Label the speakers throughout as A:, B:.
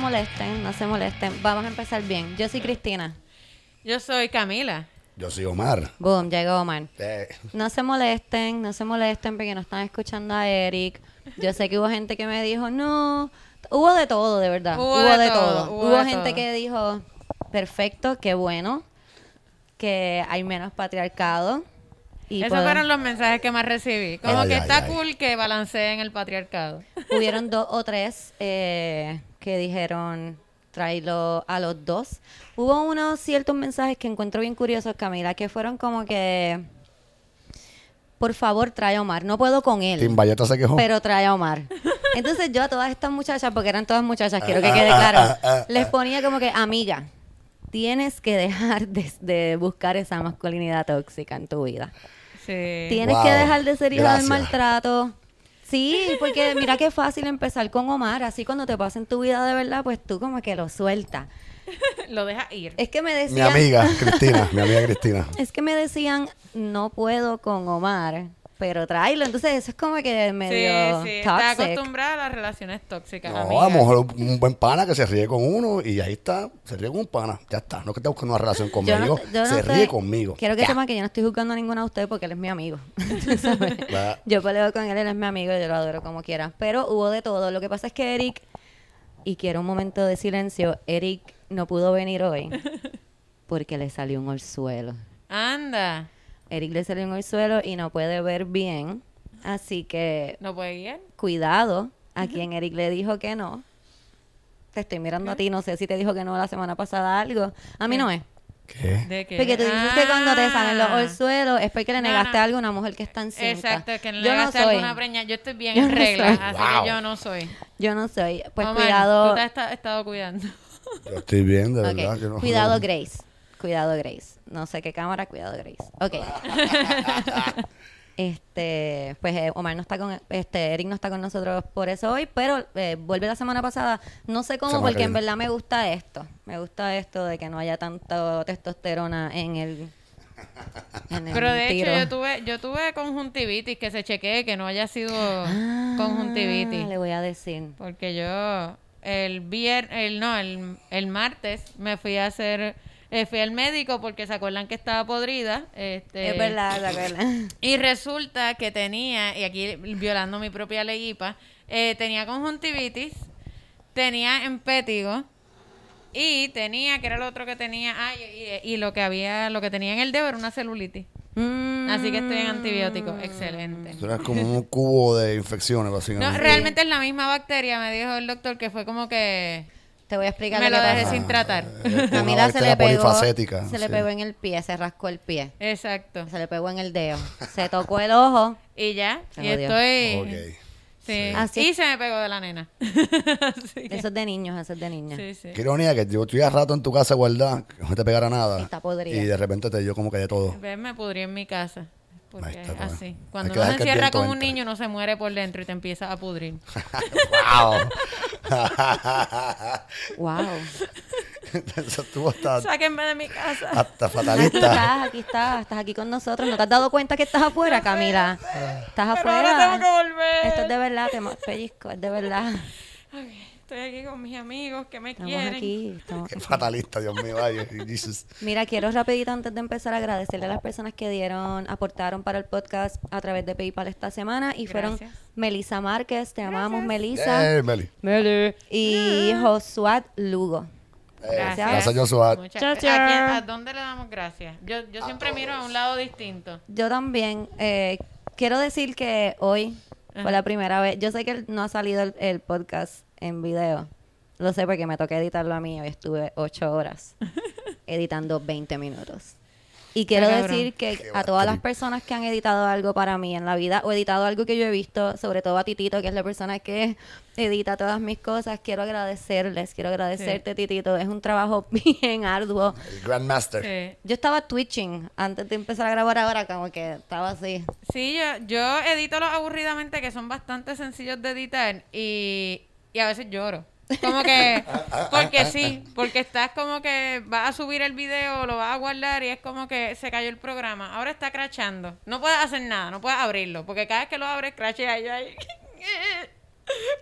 A: no se molesten, no se molesten. Vamos a empezar bien. Yo soy Cristina.
B: Yo soy Camila.
C: Yo soy Omar.
A: Boom, llegó Omar.
C: Eh,
A: No se molesten, no se molesten porque no están escuchando a Eric. Yo sé que hubo gente que me dijo, no. Hubo de todo, de verdad.
B: Hubo
A: Hubo,
B: de
A: de,
B: todo,
A: todo.
B: hubo
A: Hubo,
B: de
A: gente
B: todo.
A: que dijo, perfecto, qué bueno, que hay menos patriarcado. Y
B: Esos fueron los mensajes que más recibí. Como
C: Ay,
B: que
C: ay,
B: está
C: ay.
B: cool que balanceen el patriarcado.
A: hubieron dos o tres eh, que dijeron tráelo a los dos. Hubo unos ciertos mensajes que encuentro bien curiosos, Camila, que fueron como que, por favor, trae a Omar. No puedo con él.
C: Tim Valletta se quejó.
A: pero trae a Omar. Entonces yo a todas estas muchachas, porque eran todas muchachas, quiero que
C: Ah,
A: quede
C: ah,
A: claro,
C: ah,
A: les ponía como que, amiga, tienes que dejar de, de buscar esa masculinidad tóxica en tu vida.
B: Sí.
A: Tienes
C: Wow,
A: que dejar de ser hija
C: gracias.
A: del maltrato. Sí, porque mira qué fácil empezar con Omar, así cuando te pasa en tu vida de verdad, pues tú como que lo sueltas.
B: Lo deja ir.
A: Es que me
C: mi
A: decían,
C: amiga Cristina, mi amiga Cristina.
A: es que me decían, no puedo con Omar, pero tráelo. Entonces eso es como que medio
B: sí, sí. Está acostumbrada a las relaciones tóxicas.
C: No,
B: amiga.
C: a lo mejor un buen pana que se ríe con uno y ahí está, se ríe con un pana. Ya está, no que esté buscando una relación
A: Yo
C: conmigo,
A: no- yo no
C: se
A: estoy-
C: ríe conmigo.
A: Quiero que sepan que yo no estoy juzgando a ninguno de ustedes porque él es mi amigo. Sabes. Yo peleo con él, él es mi amigo, yo lo adoro como quiera. Pero hubo de todo. Lo que pasa es que Eric, y quiero un momento de silencio, Eric no pudo venir hoy porque le salió un orzuelo.
B: Anda.
A: Eric le salió un orzuelo y no puede ver bien. Así que
B: ¿No puede guiar?
A: cuidado a quien Eric le dijo que no. Te estoy mirando a ti, no sé si te dijo que no la semana pasada algo. A mí no es.
C: ¿Qué?
B: ¿De qué?
A: Porque tú dices que cuando te salen los
B: Ah.
A: orzuelos es porque le
B: No,
A: negaste
B: no.
A: algo a una mujer que está encinta.
B: Exacto, que no le
A: yo no
B: negaste
A: soy.
B: alguna preña. Yo estoy bien
A: Yo
B: en
A: no
B: regla,
A: soy.
B: así
C: Wow.
B: que yo no soy.
A: Yo no soy. Pues
B: Omar,
A: cuidado.
B: Tú te has esta- estado cuidando.
C: Yo estoy bien, de verdad. yo no-
A: Cuidado,
C: no-
A: Grace. Cuidado, Grace. No sé qué cámara, cuidado, Grace. Ok. este, pues eh, Omar no está con, este, Eric no está con nosotros por eso hoy, pero eh, vuelve la semana pasada. No sé cómo,
C: Semana
A: porque
C: que
A: en
C: viene.
A: verdad me gusta esto. Me gusta esto de que no haya tanto testosterona en el. en el
B: Pero de
A: tiro.
B: hecho yo tuve, yo tuve conjuntivitis, que se chequee que no haya sido
A: Ah,
B: conjuntivitis.
A: Le voy a decir.
B: Porque yo el viernes, el, no, el, el martes me fui a hacer, eh, fui al médico porque se acuerdan que estaba podrida. Este,
A: es verdad, verdad.
B: Y resulta que tenía, y aquí violando mi propia ley IPA, eh, tenía conjuntivitis, tenía empétigo y tenía, que era lo otro que tenía, ah, y, y- y lo que había, lo que tenía en el dedo era una celulitis. Así que estoy en antibióticos, excelente.
C: Eres como un cubo de infecciones,
B: No,
C: básicamente.
B: realmente es la misma bacteria, me dijo el doctor, que fue como que
A: Te voy a explicar
B: me
A: lo
B: dejé sin tratar.
C: Una
A: Camila se le pegó,
C: polifacética,
A: se le pegó en el pie, se rascó el pie,
B: Exacto.
A: se le pegó en el dedo, se tocó el ojo.
B: Y ya, y estoy... Sí.
A: Así-
B: Y se me pegó de la nena.
A: Eso es de niños, eso es de niñas.
B: sí, sí.
C: Qué ironía que yo estuve rato en tu casa guardada, que no te pegara nada.
A: Está podrida.
C: Y de repente te dio como que de todo.
B: Ves, me pudrí en mi casa. Porque es así. Cuando uno se encierra con un
C: entre.
B: niño, uno se muere por dentro y te empieza a pudrir.
C: ¡Wow!
A: Wow.
C: Eso estuvo hasta,
B: Sáquenme de mi casa.
C: hasta
A: Aquí
C: fatalista.
A: estás, aquí estás, estás aquí con nosotros. ¿No te has dado cuenta que estás afuera, Camila? Estás
B: Pero ahora tengo que
A: afuera.
B: volver.
A: Esto es de verdad, te pellizco, es de verdad.
B: Ok, Estoy aquí con mis amigos que me
A: Estamos
B: quieren.
A: aquí. estamos
C: Qué
A: aquí.
C: fatalista, Dios mío. Ay, Jesus.
A: Mira, quiero rapidito antes de empezar a agradecerle a las personas que dieron, aportaron para el podcast a través de PayPal esta semana y fueron
B: Gracias.
A: Melissa Márquez, te amamos Melissa,
C: Eh, Meli.
A: Meli, y Josuat Lugo.
C: Eh,
B: Gracias.
C: Gracias, Joshua.
B: Muchas-
A: Chao,
B: ¿A, quién- a dónde le damos gracias? Yo, yo siempre miro a un lado distinto.
A: Yo también eh, quiero decir que hoy fue
B: Ajá.
A: la primera vez. Yo sé que no ha salido el, el podcast en video. Lo sé porque me toca editarlo a mí. Hoy estuve ocho horas editando 20 minutos. Y quiero decir que
C: Qué
A: a todas las personas que han editado algo para mí en la vida o editado algo que yo he visto, sobre todo a Titito, que es la persona que edita todas mis cosas, quiero agradecerles, quiero agradecerte, Titito. Es un trabajo bien arduo.
C: El Grandmaster.
B: Sí.
A: Yo estaba twitching antes de empezar a grabar ahora, como que estaba así.
B: Sí, yo, yo edito los aburridamente que son bastante sencillos de editar y, y a veces lloro. Como que, porque sí, porque estás como que vas a subir el video, lo vas a guardar y es como que se cayó el programa. Ahora está crachando. No puedes hacer nada, no puedes abrirlo, porque cada vez que lo abres, crachea y yo ahí.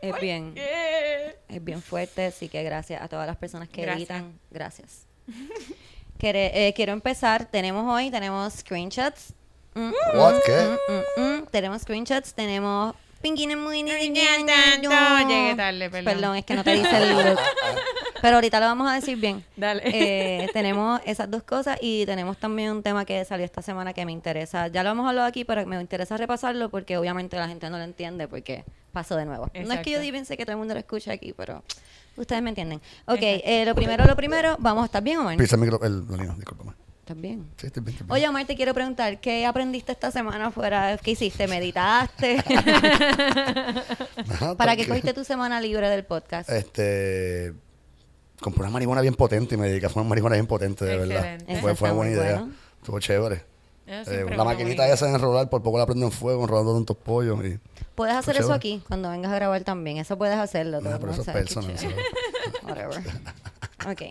A: Es bien.
B: ¿Qué?
A: es bien fuerte, así que gracias a todas las personas que
B: Gracias.
A: editan. Gracias. Quere- eh, quiero empezar. Tenemos hoy, tenemos screenshots. Mm,
C: What? ¿Qué?
A: mm, mm. Tenemos screenshots, tenemos...
B: Llegué tarde, perdón.
A: Perdón, es que no te dice el look. Pero ahorita lo vamos a decir bien.
B: Dale.
A: Eh, tenemos esas dos cosas y tenemos también un tema que salió esta semana que me interesa. Ya lo hemos hablado aquí, pero me interesa repasarlo porque obviamente la gente no lo entiende porque pasó de nuevo. No es que yo pensé que todo el mundo lo escucha aquí, pero ustedes me entienden. Ok, eh, lo primero, lo primero, vamos a estar bien, Omar.
C: Pisa el micro, el, la línea, discúlpame.
A: ¿Estás bien?
C: Sí, estoy bien, estoy bien.
A: Oye, Omar, te quiero preguntar, ¿qué aprendiste esta semana fuera? ¿Qué hiciste? ¿Meditaste? ¿Para qué cogiste tu semana libre del podcast?
C: Este. Compré una marihuana bien potente y me dediqué a fumar marihuana bien potente, de verdad.
B: Excelente.
C: Fue, fue
A: está
C: buena idea.
A: bueno.
C: Estuvo chévere. Eh, la maquinita esa de enrolar, por poco la prendo en fuego, enrolando tantos pollos. Y,
A: Puedes hacer eso
C: chévere.
A: aquí, cuando vengas a grabar también. Eso puedes hacerlo. Todo,
C: pero
A: ¿no?
C: eso es personal.
A: Whatever. Ok.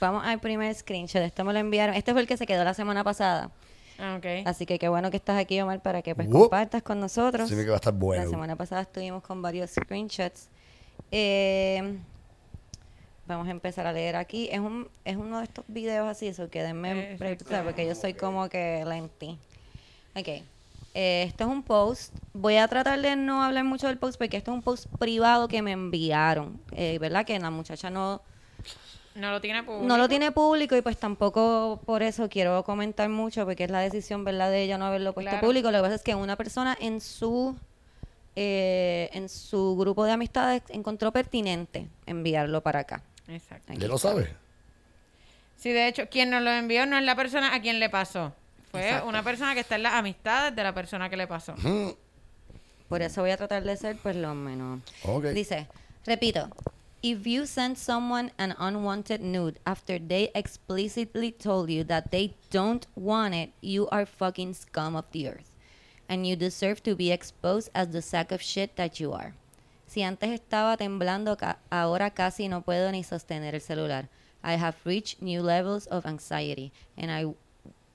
A: Vamos al primer screenshot. Esto me lo enviaron. Este fue el que se quedó la semana pasada.
B: Ah, ok.
A: Así que qué bueno que estás aquí, Omar, para que pues,
C: Whoop.
A: compartas con nosotros.
C: Sí, que va a estar bueno.
A: La semana pasada estuvimos con varios screenshots. Eh, vamos a empezar a leer aquí. Es un es uno de estos videos así, eso que denme
B: Eh,
A: break, porque yo soy como que lenti. Ok. Eh, esto es un post. Voy a tratar de no hablar mucho del post porque esto es un post privado que me enviaron. Eh, ¿Verdad? Que la muchacha no,
B: No lo tiene público.
A: no lo tiene público y pues tampoco por eso quiero comentar mucho porque es la decisión verdad de ella no haberlo puesto
B: Claro.
A: público. Lo que pasa es que una persona en su eh, en su grupo de amistades encontró pertinente enviarlo para acá.
B: Exacto.
A: Aquí
C: ¿Ya lo sabes?
B: Sí, de hecho, quien nos lo envió no es la persona a quien le pasó. Fue
A: Exacto.
B: una persona que está en las amistades de la persona que le pasó.
C: Mm,
A: Por eso voy a tratar de ser pues lo menos. Dice, repito, if you send someone an unwanted nude after they explicitly told you that they don't want it, you are fucking scum of the earth. And you deserve to be exposed as the sack of shit that you are. Si antes estaba temblando, ca- ahora casi no puedo ni sostener el celular. I have reached new levels of anxiety and I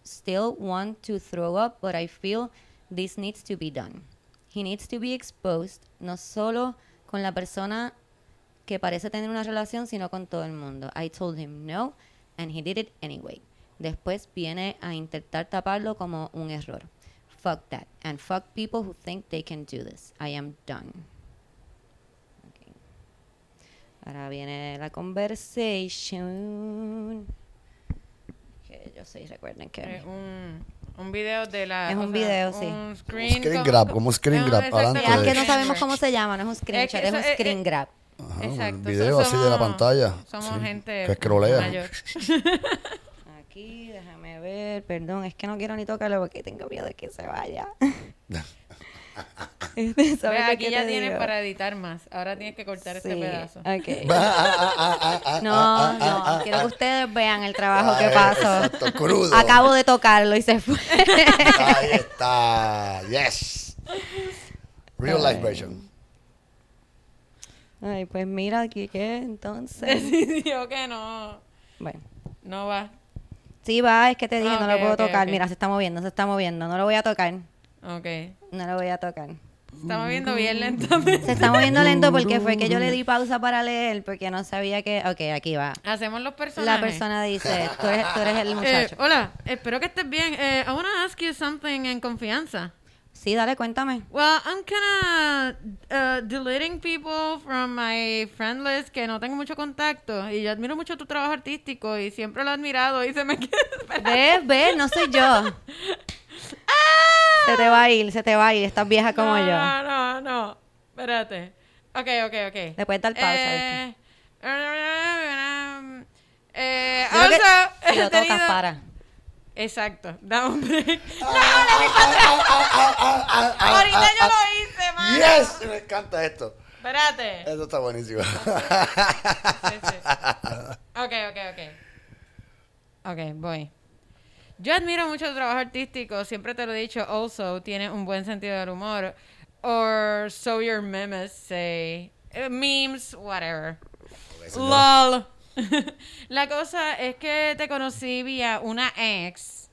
A: still want to throw up, but I feel this needs to be done. He needs to be exposed, no solo con la persona que parece tener una relación, sino con todo el mundo. I told him no, and he did it anyway. Después viene a intentar taparlo como un error. Fuck that, and fuck people who think they can do this. I am done. Ahora viene la conversation. Que yo soy, recuerden que...
B: Es un, un video de la.
A: Es un
B: sea,
A: video, sí.
B: Un screen,
C: screen
B: como-
C: grab, como un screen grab,
A: es que no sabemos cómo se llama, no es un screenshot, es,
B: eso
A: un
B: es-
A: screen
B: es-
A: grab.
C: Ajá,
B: Exacto.
C: Un video
B: so-
C: así de la pantalla.
B: Somos
C: Sí,
B: gente
C: Que escrolea.
B: mayor.
A: Aquí, déjame ver, perdón, es que no quiero ni tocarlo porque tengo miedo de que se vaya. Este, ¿sabes
B: Ve,
A: lo
B: aquí
A: que
B: ya tienes
A: digo?
B: para editar más. Ahora tienes que cortar este
A: Sí,
B: pedazo.
A: ok.
C: Ah,
A: No, no, quiero que ustedes vean el trabajo que
C: Ah,
A: pasó.
C: exacto, crudo.
A: Acabo de tocarlo y se fue.
C: Ahí está. Yes. Real life version.
A: Ay, pues mira aquí que entonces.
B: Decidió que no.
A: Bueno.
B: No va.
A: Sí, va, es que te dije,
B: Ah,
A: no lo puedo tocar. Mira, se está moviendo, se está moviendo. No lo voy a tocar.
B: Ok.
A: No lo voy a tocar.
B: Estamos viendo bien lentamente.
A: Se está moviendo lento porque fue que yo le di pausa para leer porque no sabía que... Ok, aquí va.
B: Hacemos los
A: La
B: personajes.
A: persona dice, tú eres, tú eres el
B: Eh,
A: muchacho.
B: hola, espero que estés bien. Eh, I want to ask you something en confianza.
A: Sí, dale, cuéntame.
B: Well, I'm kind of deleting people from my friend list que no tengo mucho contacto. Y yo admiro mucho tu trabajo artístico y siempre lo he admirado y se me queda
A: Ves, ves, no soy yo. Se te va a ir, se te va a ir. Estás vieja como
B: no,
A: yo.
B: No, no, no. Espérate. Ok, ok, ok.
A: Le puedes dar pausa,
B: Eh, eh,
A: Yo creo que
B: also,
A: si lo
B: he tenido-
A: tocas, para.
B: Exacto, da un break.
C: Ah,
B: Ahorita yo lo hice, man.
C: Yes. Me encanta esto.
B: Espérate.
C: Esto está buenísimo.
B: Sí, sí. Ok, ok, ok. Ok, voy. Yo admiro mucho tu trabajo artístico, siempre te lo he dicho, also, tienes un buen sentido del humor. Or so your memes say. Eh, memes, whatever. LOL. La cosa es que te conocí vía una ex.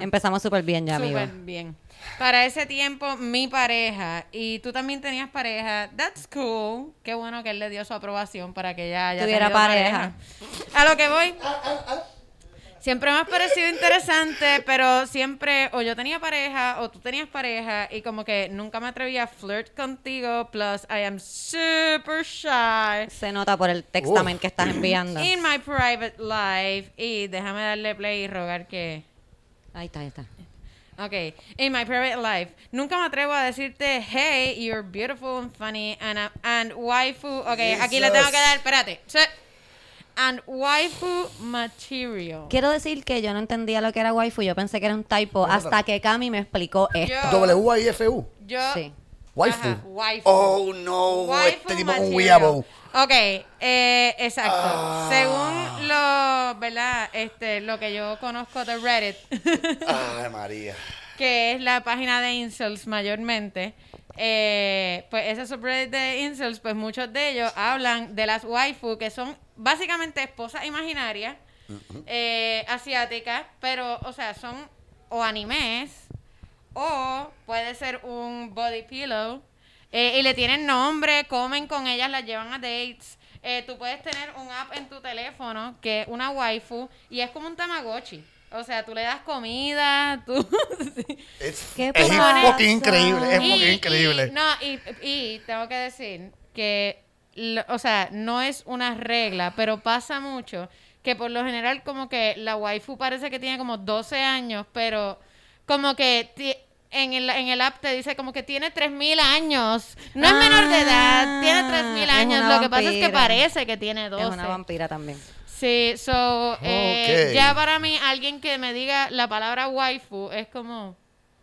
A: Empezamos súper bien ya, amigo.
B: Súper bien. Para ese tiempo, mi pareja, y tú también tenías pareja, that's cool. Qué bueno que él le dio su aprobación para que ella haya
A: Tuviera
B: tenido
A: pareja.
B: A lo que voy. Siempre me has parecido interesante, pero siempre o yo tenía pareja o tú tenías pareja y como que nunca me atreví a flirt contigo. Plus, I am super shy
A: Se nota por el textamen que estás enviando.
B: in my private life. Y déjame darle play y rogar que...
A: Ahí está, ahí está.
B: Ok, in my private life, nunca me atrevo a decirte, hey, you're beautiful and funny and, uh, and waifu. Ok, aquí le tengo que dar, espérate. And waifu material.
A: Quiero decir que yo no entendía lo que era waifu. Yo pensé que era un typo hasta que Cami me explicó esto.
B: Yo-
C: W-I-F-U.
B: Yo.
A: Sí.
C: Waifu.
B: Ajá, waifu.
C: Oh, no.
B: Waifu
C: este tipo es un
B: material.
C: weeaboo.
B: Ok, eh, exacto.
C: Ah.
B: Según lo, ¿verdad? Este, lo que yo conozco de Reddit,
C: Ay, María.
B: que es la página de incels mayormente, eh, pues ese subreddit de incels, pues muchos de ellos hablan de las waifu, que son básicamente esposas imaginarias, eh, asiáticas, pero, o sea, son o animes, o puede ser un body pillow, eh, y le tienen nombre, comen con ellas, las llevan a dates. Eh, tú puedes tener un app en tu teléfono que es una waifu y es como un tamagotchi. O sea, tú le das comida, tú...
C: Es,
A: ¿Qué
C: es fucking increíble. Es fucking
B: y-
C: increíble.
B: no, y, y tengo que decir que, lo- o sea, no es una regla, pero pasa mucho que por lo general como que la waifu parece que tiene como 12 años, pero como que en el, en el app te dice como que tiene 3.000 años. No es menor de edad, tiene
A: Ah,
B: 3.000
A: es
B: años. Lo que pasa es que parece que tiene 12.
A: Es una vampira también.
B: Sí, so, eh,
C: Ok.
B: ya para mí, alguien que me diga la palabra waifu es como,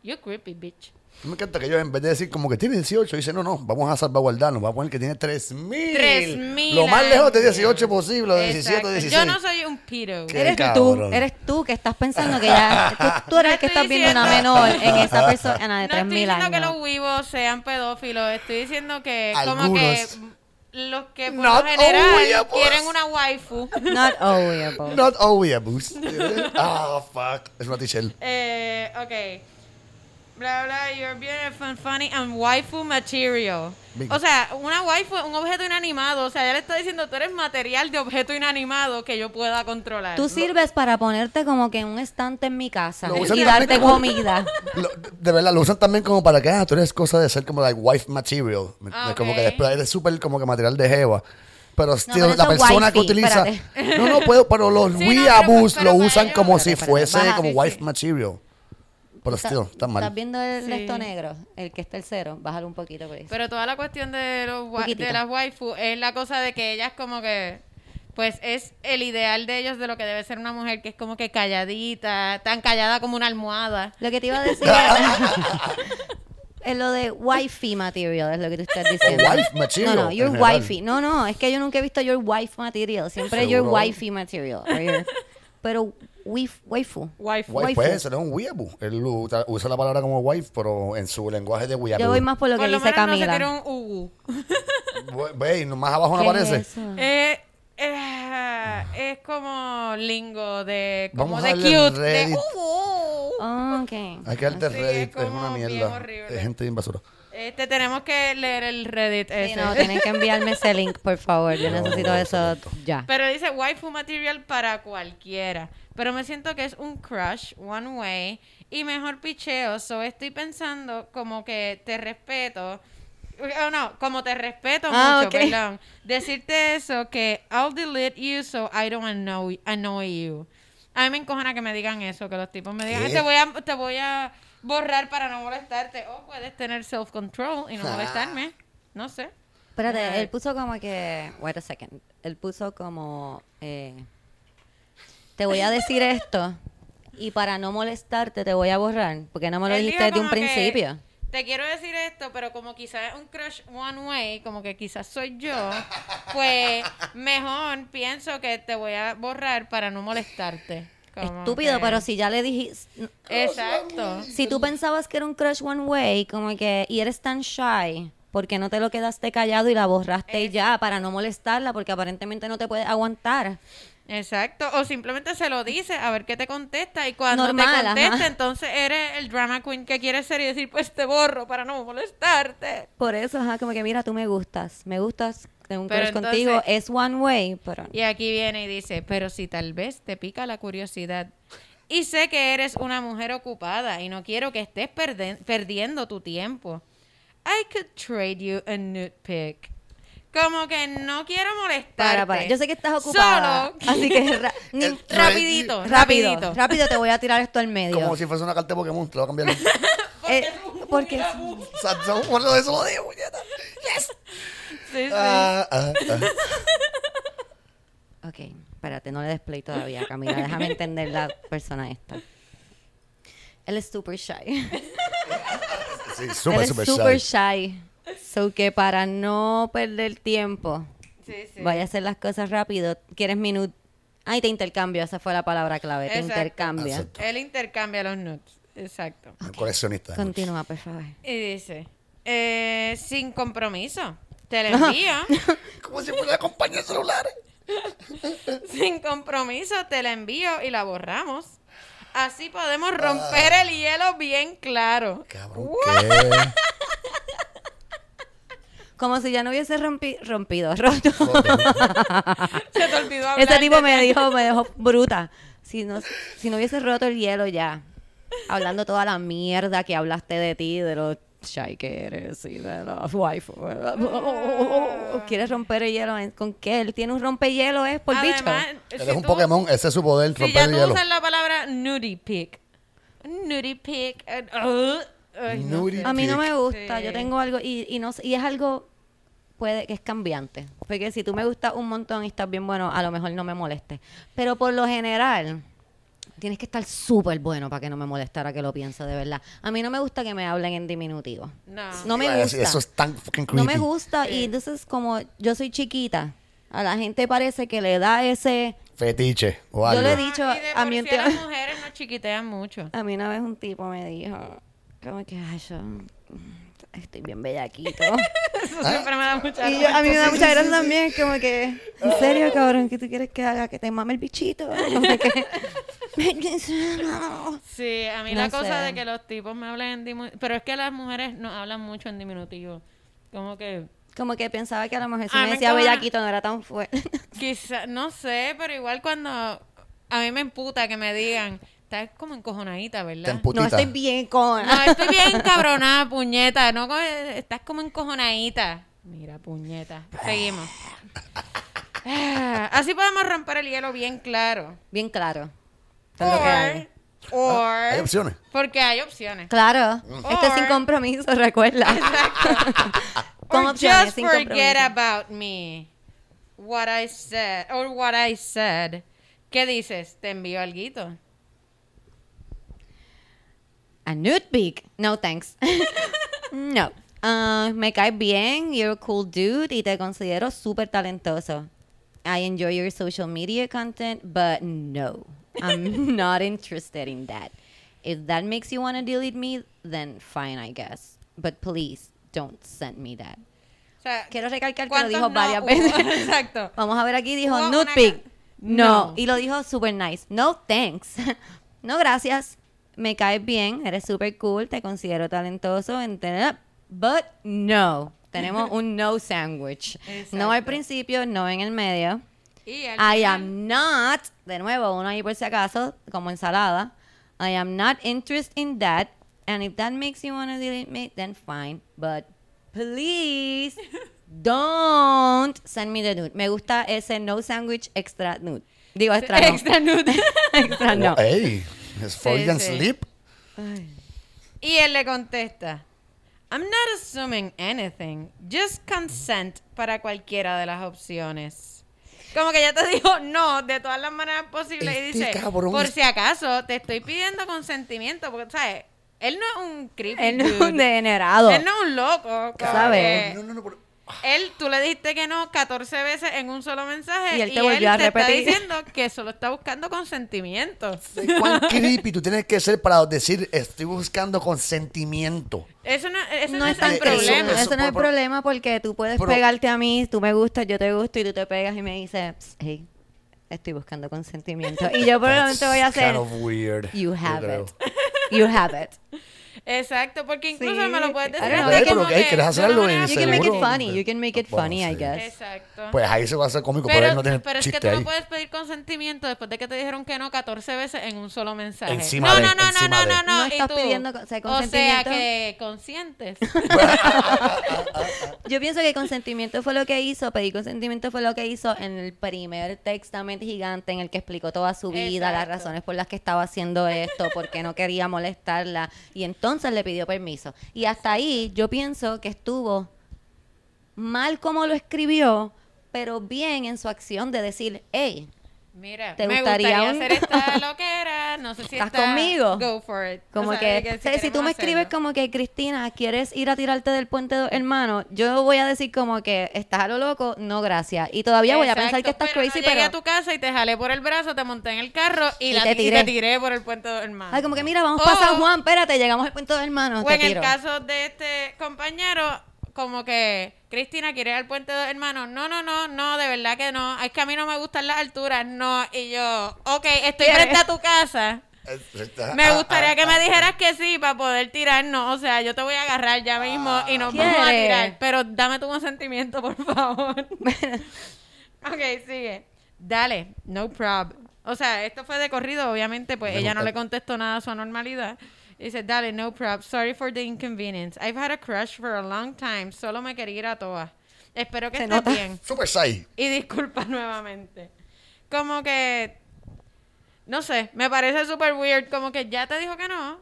B: you creepy bitch.
C: Me encanta que ellos en vez de decir como que tiene 18, dicen no, no, vamos a salvaguardarnos, vamos a poner que tiene 3000.
B: 3.000
C: Lo más lejos de
B: años.
C: 18 posible, de 17,
B: Exacto.
C: 16.
B: Yo no soy un.
C: ¿Qué?
A: Eres
C: cabrón.
A: tú, eres tú que estás pensando que ya. Tú, tú eres
B: No
A: el que estás viendo una
B: diciendo-
A: menor en esa persona de
B: No estoy
A: 3000
B: diciendo que los
A: años.
B: vivos sean pedófilos, estoy diciendo que como que
C: Algunos.
B: Los que por
C: Not
B: lo general
C: always.
B: quieren una waifu.
A: Not obvious.
C: Not boost. Ah, fuck. Es una t-shirt.
B: eh, ok. Bla, bla, you're beautiful and funny and waifu material.
C: Bingo.
B: O sea, una waifu es un objeto inanimado. O sea, ya le está diciendo, tú eres material de objeto inanimado que yo pueda controlar.
A: Tú sirves para ponerte como que en un estante en mi casa
C: Lo
A: y darte
C: como-
A: comida.
C: Lo- de verdad, lo usan también como para que, ah, tú eres cosa de ser como like wife material. ¿me entiendes? Como que después eres súper como que material de jeva. Pero still,
A: pero
C: la persona que
A: wifey,
C: utiliza.
A: espérate.
C: No, no puedo, pero los
B: Sí, no,
C: weeaboos
B: pero- pero
C: lo usan
B: ellos-
C: como si fuese
A: baja.
C: como
B: Sí,
C: wife
B: sí.
C: material. Pero
A: ¿Estás-
C: still, está mal.
A: ¿Estás viendo el
B: Sí.
A: esto negro? El que está el cero. Bájalo un poquito, please.
B: Pero toda la cuestión de, los, wa- de las waifu es la cosa de que ellas como que, pues es el ideal de ellos de lo que debe ser una mujer que es como que calladita, tan callada como una almohada.
A: Lo que te iba a decir era- es lo de wifey material, es lo que tú estás diciendo.
C: wife material,
A: No, no, your wifey. No, no, es que yo nunca he visto your wife material. Siempre your
C: Seguro.
A: wifey material. your- Pero wif, waifu.
B: Waifu.
C: Wife,
A: waifu.
C: pues, será un weeaboo. Él usa, la palabra como wife, pero en su lenguaje de weeaboo.
A: Yo voy más por lo que
B: Por lo
A: dice
B: menos no se
A: Camila.
B: tira un ugu.
C: Ve, y más abajo no
A: ¿Qué
C: aparece.
A: es eso?
B: Eh, eh, es como lingo de como
C: Vamos a
B: de
C: darle
B: cute, de
C: Reddit.
B: ugu.
A: Oh, ok.
C: Hay que darte
B: Sí,
C: Reddit,
B: es
C: es, una mierda. Es gente bien basura.
B: Este tenemos que leer el Reddit
A: Sí, no, tienen que enviarme ese link, por favor. Yo
C: No,
A: necesito
C: no,
A: eso ya.
B: Pero dice waifu material para cualquiera. Pero me siento que es un crush, one way, y mejor picheo. So estoy pensando como que te respeto. Oh, no, como te respeto
A: Ah,
B: mucho,
A: ok.
B: perdón. Decirte eso, que I'll delete you so I don't annoy, annoy you. A mí me encojona que me digan eso, que los tipos me digan,
C: ¿Qué?
B: "Ay, te voy, a, te voy a borrar para no molestarte. O puedes tener self-control y no molestarme. No sé.
A: Espérate, él puso como que. Wait a second. Él puso como. eh, te voy a decir esto y para no molestarte te voy a borrar. Porque no me lo
B: Él
A: dijiste desde un principio.
B: Te quiero decir esto, pero como quizás es un crush one way, como que quizás soy yo, pues mejor pienso que te voy a borrar para no molestarte. Como
A: Estúpido,
B: que-
A: pero si ya le dijiste.
B: Exacto.
A: Si tú pensabas que era un crush one way, como que. Y eres tan shy. ¿Por qué no te lo quedaste callado y la borraste ya para no molestarla? Porque aparentemente no te puedes aguantar.
B: Exacto, o simplemente se lo dice a ver qué te contesta y cuando
A: Normal,
B: te contesta
A: ajá.
B: entonces eres el drama queen que quieres ser y decir pues te borro para no molestarte.
A: Por eso, ajá, como que mira, tú me gustas, me gustas, tengo un
B: Pero
A: crush
B: entonces-
A: contigo, es one way, pero
B: Y aquí viene y dice, pero si tal vez te pica la curiosidad y sé que eres una mujer ocupada y no quiero que estés perde- perdiendo tu tiempo. I could trade you a nude pic. Como que no quiero molestarte.
A: para, para. Yo sé que estás ocupada,
B: Solo
A: así que ra-
C: El-
B: rapidito,
A: rápido,
B: rapidito.
A: rápido te voy a tirar esto al medio.
C: Como si fuese una carta de Pokémon, te lo voy a cambiar.
A: Eh, porque
C: O sea, eso lo digo. Yes.
B: Sí, sí.
C: Ah, ah, ah.
A: Ok, espérate, no le des play todavía, Camila. Déjame entender la persona esta. Él es super shy.
C: Sí,
A: Él
C: súper,
A: es
C: súper
A: super
C: shy.
A: shy. So que para no perder tiempo,
B: Sí, sí.
A: vaya a hacer las cosas rápido. ¿Quieres minut? Ay, te intercambio, esa fue la palabra clave. Te
B: Exacto.
A: intercambio.
C: Exacto.
B: Él intercambia los nudes. Exacto.
C: Un coleccionista.
A: Continúa, por favor.
B: Y dice, eh, sin compromiso. Te lo envío.
C: Como si fuera la compañía de celulares.
B: sin compromiso te la envío y la borramos. Así podemos romper el hielo bien claro.
C: Cabrón, ¿qué?
A: Como si ya no hubiese rompi- rompido, roto.
B: Se te olvidó hablar
A: Ese tipo me dijo, me dejó bruta. Si no, si no hubiese roto el hielo ya. Hablando toda la mierda que hablaste de ti, de lo shy que eres y de la wife. ¿Quieres romper el hielo? ¿Con qué? Él tiene un rompehielo, es por
B: Además,
A: bicho.
C: Él
B: si
C: es un Pokémon, ese es su poder,
B: Si
C: romper
B: ya
C: el
B: tú
C: hielo.
B: usas la palabra nudie pic. Nudie pic. eh, uh.
A: A mí no me gusta,
B: Sí.
A: yo tengo algo y, y no y es algo puede que es cambiante, porque si tú me gustas un montón y estás bien bueno, a lo mejor no me moleste, pero por lo general tienes que estar súper bueno para que no me molestara que lo piense de verdad. A mí no me gusta que me hablen en diminutivo.
B: No.
A: No me gusta.
C: Eso es tan fucking
A: No
C: creepy.
A: me gusta
B: Sí.
A: y entonces como yo soy chiquita, a la gente parece que le da ese
C: Fetiche o
A: Yo
C: algo.
A: le he dicho
B: No, de
A: a mi
B: sí
A: tía-
B: las mujeres nos chiquitean mucho.
A: A mí una vez un tipo me dijo, como que, ay, yo estoy bien bellaquito.
B: Eso siempre me da mucha
A: y yo- a mí me da mucha
C: sí,
A: gracia
C: sí,
A: también, como que, ¿en serio, cabrón? ¿Qué tú quieres que haga? ¿Que te mame el bichito? No sé qué.
B: Sí, a mí
A: No
B: la cosa
A: sé.
B: de que los tipos me hablen en diminutivo. Pero es que las mujeres no hablan mucho en diminutivo. Como que.
A: Como que pensaba que a lo mejor si
B: Ah,
A: me decía bellaquito no era tan fuerte.
B: Quizá, no sé, pero igual cuando. A mí me emputa que me digan. Estás como encojonadita, ¿verdad?
A: no estoy bien con...
B: No, estoy bien cabronada, puñeta. No, estás como encojonadita. Mira, puñeta. Seguimos. Ah, Así podemos romper el hielo bien claro.
A: Bien claro. Es lo que.
B: Or, or-
C: Ah, Hay opciones.
B: porque hay opciones.
A: Claro. Esto es sin
B: Or-
A: compromiso, recuerda. Con
B: or
A: opciones,
B: just
A: sin
B: forget
A: compromiso.
B: about me. What I said, or what I said. ¿Qué dices? Te envío alguito.
A: A nude pic. No, thanks. no. Ah, me caes bien, you're a cool dude y te considero súper talentoso. I enjoy your social media content, but no. I'm not interested in that. If that makes you want to delete me, then fine, I guess. But please, don't send me that.
B: O sea,
A: Quiero recalcar que lo
B: ¿cuántos
A: dijo
B: no
A: varias
B: hubo?
A: veces.
B: Exacto.
A: Vamos a ver aquí, dijo nude pic. No.
B: No.
A: Y lo dijo super nice. No thanks. no gracias. Me caes bien, eres super cool, te considero talentoso, ent- but no. Tenemos un no sandwich. No al principio, no en el medio.
B: Y
A: I
B: final-
A: am not, de nuevo, uno ahí por si acaso, como ensalada. I am not interested in that. And if that makes you want to delete me, then fine. But please don't send me the nude. Me gusta ese no sandwich extra nude. Digo extra no.
B: Extra nude.
A: extra no.
C: Freudian
B: sí.
C: Sleep.
B: Y él le contesta, I'm not assuming anything, just consent para cualquiera de las opciones. Como que ya te dijo no de todas las maneras posibles y
C: Este
B: dice,
C: cabrón
B: por si acaso te estoy pidiendo consentimiento, porque, ¿sabes? Él no es un creepy
A: Él no es un degenerado.
B: Él no es un loco. como
A: ¿Sabe?
B: que-
C: No, no, no,
B: él, tú le dijiste que no 14 veces en un solo mensaje
A: Y él te volvió a
B: está
A: repetir.
B: diciendo que solo está buscando consentimiento.
C: ¿Cuán creepy tú tienes que ser para decir estoy buscando consentimiento?
B: Eso no, eso no,
A: No
B: es
A: tan problema,
C: eso-
A: eso no es problema porque tú puedes
C: pero-
A: pegarte a mí, tú me gustas, yo te gusto y tú te pegas y me dices, "Psst, hey, estoy buscando consentimiento. Y yo probablemente voy a hacer,
C: Kind of weird.
A: you
C: yo
A: have it, you have it.
B: Exacto, porque incluso
A: Sí.
B: me lo puedes
A: I
B: decir
A: don't know.
C: pero
B: que
C: ¿Quieres hacerlo en
A: You can make it funny, you can make it
C: Bueno,
A: funny, I
C: sí.
A: guess.
B: Exacto.
C: Pues ahí se va a hacer cómico, pero,
B: pero,
C: él no tiene
B: pero es que tú
C: ahí.
B: no puedes pedir consentimiento después de que te dijeron que no 14 veces en un solo mensaje.
C: Encima
B: no,
C: de,
B: no, no,
C: encima
B: no,
C: de.
B: no, no,
A: No
B: y
A: estás
B: tú,
A: pidiendo o sea,
B: O sea
A: consentimiento.
B: que consientes.
A: Yo pienso que consentimiento fue lo que hizo, pedir consentimiento fue lo que hizo en el primer textamente gigante en el que explicó toda su vida, las razones por las que estaba haciendo esto, por qué no quería molestarla, y entonces le pidió permiso. Y hasta ahí yo pienso que estuvo mal como lo escribió, pero bien en su acción de decir, hey,
B: Mira,
A: ¿Te
B: me
A: gustaría
B: gustaría
A: un-
B: hacer esta loquera, no sé si
A: ¿Estás
B: está-
A: conmigo?
B: Go for it.
A: Como
B: O sea,
A: que, o sea, si, tú me escribes
B: hacerlo.
A: como que, Cristina, ¿quieres ir a tirarte del puente hermano? Yo voy a decir como que, estás a lo loco, no gracias. Y todavía voy a pensar
B: Exacto,
A: que estás
B: pero
A: crazy,
B: no llegué
A: pero...
B: a tu casa y te jalé por el brazo, te monté en el carro y,
A: Y
B: la,
A: te
B: y
A: tiré.
B: tiré por el puente hermano.
A: Ay, como que mira, vamos
B: O-
A: para San Juan, espérate, llegamos al puente hermano,
B: O
A: te
B: en el
A: tiro.
B: caso de este compañero, como que, Cristina, ¿quieres ir al puente de hermanos? No, no, no, no, de verdad que no. Es que a mí no me gustan las alturas, no. Y yo, ok, estoy
A: ¿Quieres?
B: frente a tu casa. Me gustaría que me dijeras que sí para poder tirarnos. O sea, yo te voy a agarrar ya mismo y nos vamos a
A: ¿Quieres?
B: tirar. Pero dame tu consentimiento, por favor. ok, sigue. Dale, no prob. O sea, esto fue de corrido, obviamente, pues
C: Me
B: ella no le contestó nada a su anormalidad. Dice, dale, no prob. Sorry for the inconvenience. I've had a crush for a long time. Solo me quería ir a toa. Espero que
A: Se
B: estés
A: nota.
B: bien.
C: Super Sai.
B: Y disculpa nuevamente. Como que, no sé, me parece súper weird. Como que ya te dijo que no.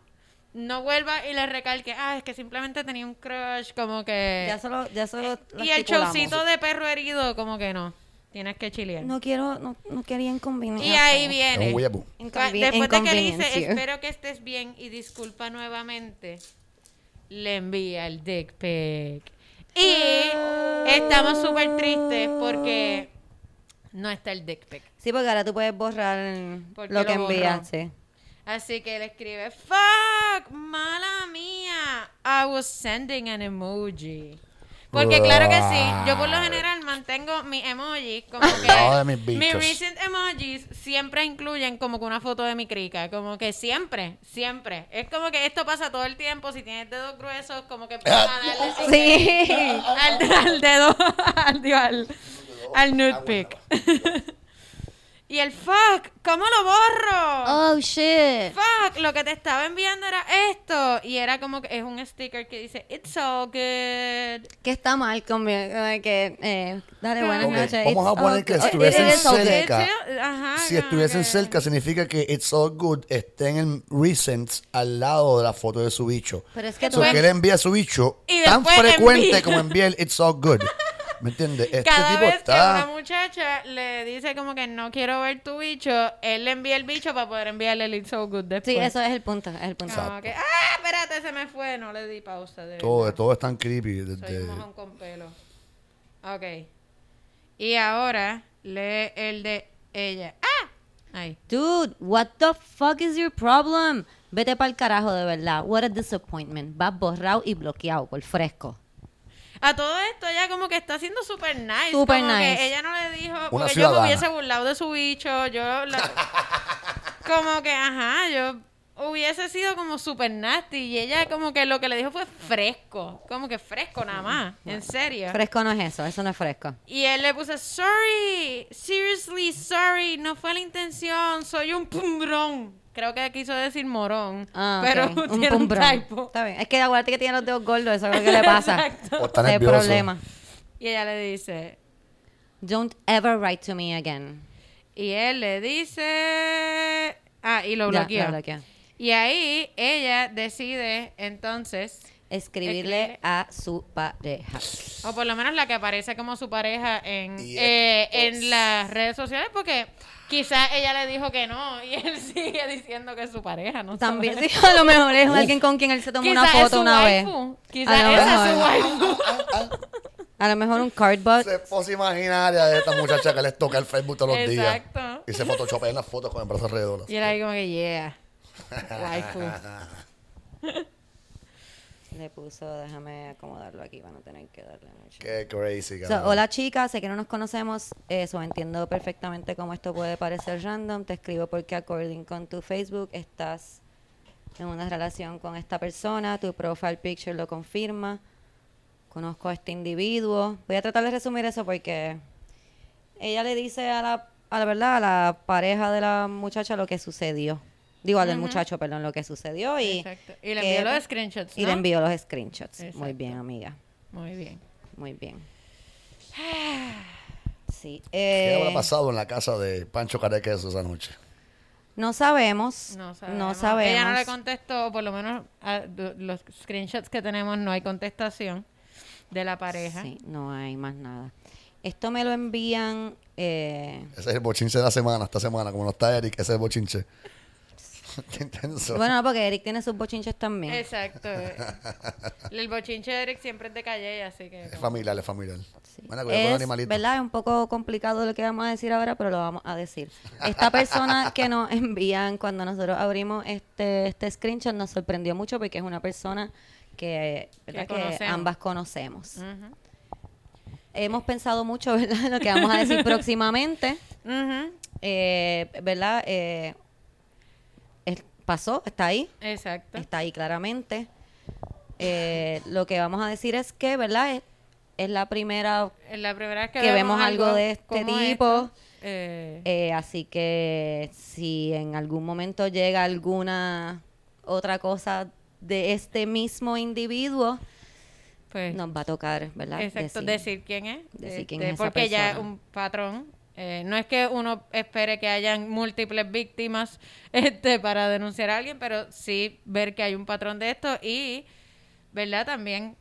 B: No vuelva y le recalque, ah, es que simplemente tenía un crush, como que...
A: Ya solo, ya solo lo
B: y el
A: estipulamos.
B: showcito de perro herido, como que no. Tienes que chilear.
A: No quiero, no, no quería inconveniente.
B: y ahí viene. Después de que le dice, espero que estés bien y disculpa nuevamente, le envía el dick pic. Y estamos súper tristes porque no está el dick pic.
A: Sí, porque ahora tú puedes borrar
B: Porque
A: lo que
B: lo
A: sí.
B: Así que él escribe, fuck, mala mía, I was sending an emoji. Porque claro que sí, yo por lo general mantengo mi emoji como que
C: No, de mis
B: mis recent emojis siempre incluyen como que una foto de mi crica, como que siempre, siempre. Es como que esto pasa todo el tiempo, si tienes dedos gruesos, como que
C: Ah.
A: Sí.
B: al, al dedo, al, al, al nude pic. Y el fuck, ¿cómo lo borro?
A: Oh, shit.
B: fuck, lo que te estaba enviando era esto. Y era como que es un sticker que dice, it's all good.
A: Que está mal conmigo, eh, que, eh, dale, buenas
C: Ok,
A: noches.
C: vamos a
A: It's
C: poner
A: all
C: que
A: good.
C: estuviesen
A: It is all good.
C: cerca.
B: It's- Ajá,
C: Si estuviesen
B: que-
C: cerca, significa que It's All Good esté en el recents al lado de la foto de su bicho.
A: Pero es que
C: So
A: tú-
C: que él envía su bicho
B: Y
C: tan frecuente
B: envía-
C: como envía el It's All Good. ¿Me entiendes? Este
B: Cada
C: tipo
B: vez que
C: está.
B: una muchacha le dice como que no quiero ver tu bicho, él le envía el bicho para poder enviarle el It's So Good después.
A: Sí, eso es el punto, es el punto.
B: Como que, ah, espérate, se me fue. No le di pausa. De
C: Todo,
B: verdad.
C: todo es tan creepy.
B: Soy
C: desde-
B: mojón con pelo. Ok. Y ahora lee el de ella. ¡Ah! Ahí.
A: Dude, what the fuck is your problem? Vete para el carajo, de verdad. What a disappointment. Vas borrado y bloqueado por fresco.
B: A todo esto ella como que está siendo súper nice.
A: Súper
B: como
A: nice.
B: que ella no le dijo, porque yo me hubiese burlado de su bicho, yo la- como que, ajá, yo hubiese sido como súper nasty y ella como que lo que le dijo fue fresco, como que fresco nada más, en serio.
A: Fresco no es eso, eso no es fresco.
B: Y él le puso, sorry, seriously, sorry, no fue la intención, soy un pumbrón. Creo que quiso decir morón,
A: Ah,
B: pero
A: un
B: tiene un typo.
A: Está bien. Es que aguante que tiene los dedos gordos, eso es lo que le pasa.
C: O está nervioso.
A: problema.
B: Y ella le dice,
A: Don't ever write to me again.
B: Y él le dice. Ah, y lo
A: Ya,
B: bloqueó.
A: lo bloqueó.
B: Y ahí ella decide entonces,
A: Escribirle
B: Escribirle.
A: a su pareja.
B: o por lo menos la que aparece como su pareja en,
C: Y
B: eh,
C: estos-
B: en las redes sociales, porque quizás ella le dijo que no y él sigue diciendo que es su pareja, ¿no?
A: También, sí, a lo mejor es alguien con quien él se tomó una
B: Quizás
A: foto una vez. A
B: Quizás
A: lo
B: esa es su
A: mejor.
B: waifu.
A: A lo mejor un cardboard.
C: Esa esposa imaginaria de esta muchacha que les toca el Facebook todos los días.
B: Exacto.
C: Y se photoshopean las fotos con el brazo alrededor.
B: Y era ahí como que, yeah. Waifu.
A: Le puso, déjame acomodarlo aquí para no tener que darle mucho.
C: Qué crazy,
A: So, hola chicas, sé que no nos conocemos, eso entiendo perfectamente cómo esto puede parecer random. Te escribo porque according con tu Facebook estás en una relación con esta persona, tu profile picture lo confirma. Conozco a este individuo. Voy a tratar de resumir eso porque ella le dice a la, a la verdad, a la pareja de la muchacha lo que sucedió. Digo, al del muchacho, perdón, lo que sucedió y,
B: Exacto. Y le envió los screenshots,
A: y le envió los screenshots. Muy bien, amiga.
B: Muy bien.
A: Muy bien. Sí.
C: ¿Qué
A: eh,
C: habrá pasado en la casa de Pancho Carequeso esa noche?
A: no sabemos.
B: No sabemos.
A: No sabemos.
B: Ella no le contestó, por lo menos a- los screenshots que tenemos no hay contestación de la pareja.
A: Sí, no hay más nada. Esto me lo envían. eh,
C: Ese es el bochinche de la semana, esta semana. Como no está Eric, ese es el bochinche. Qué intenso.
A: bueno, no, porque Eric tiene sus bochinches también.
B: Exacto. El bochinche de Eric siempre es de calle, así que...
C: es familiar, es familiar.
A: Sí.
C: Bueno, cuidado con
A: Es,
C: animalitos.
A: ¿verdad? Es un poco complicado lo que vamos a decir ahora, pero lo vamos a decir. Esta persona que nos envían cuando nosotros abrimos este, este screenshot nos sorprendió mucho porque es una persona que, ¿verdad?
B: Que
A: ambas conocemos. Hemos pensado mucho, ¿verdad? en lo que vamos a decir próximamente. Eh, ¿Verdad? Eh, pasó, está ahí,
B: Exacto.
A: está ahí claramente. Eh, lo que vamos a decir es que, ¿verdad? Es, es la primera,
B: Es la primera vez que,
A: que vemos algo de este tipo.
B: Eh,
A: eh, así que si en algún momento llega alguna otra cosa de este mismo individuo,
B: pues,
A: nos va a tocar, ¿verdad?
B: Exacto, decir, quién es.
A: decir quién
B: Este,
A: es esa
B: porque ya es
A: persona.
B: un patrón. Eh, no es que uno espere que hayan múltiples víctimas este, para denunciar a alguien, pero sí ver que hay un patrón de esto y, ¿verdad? También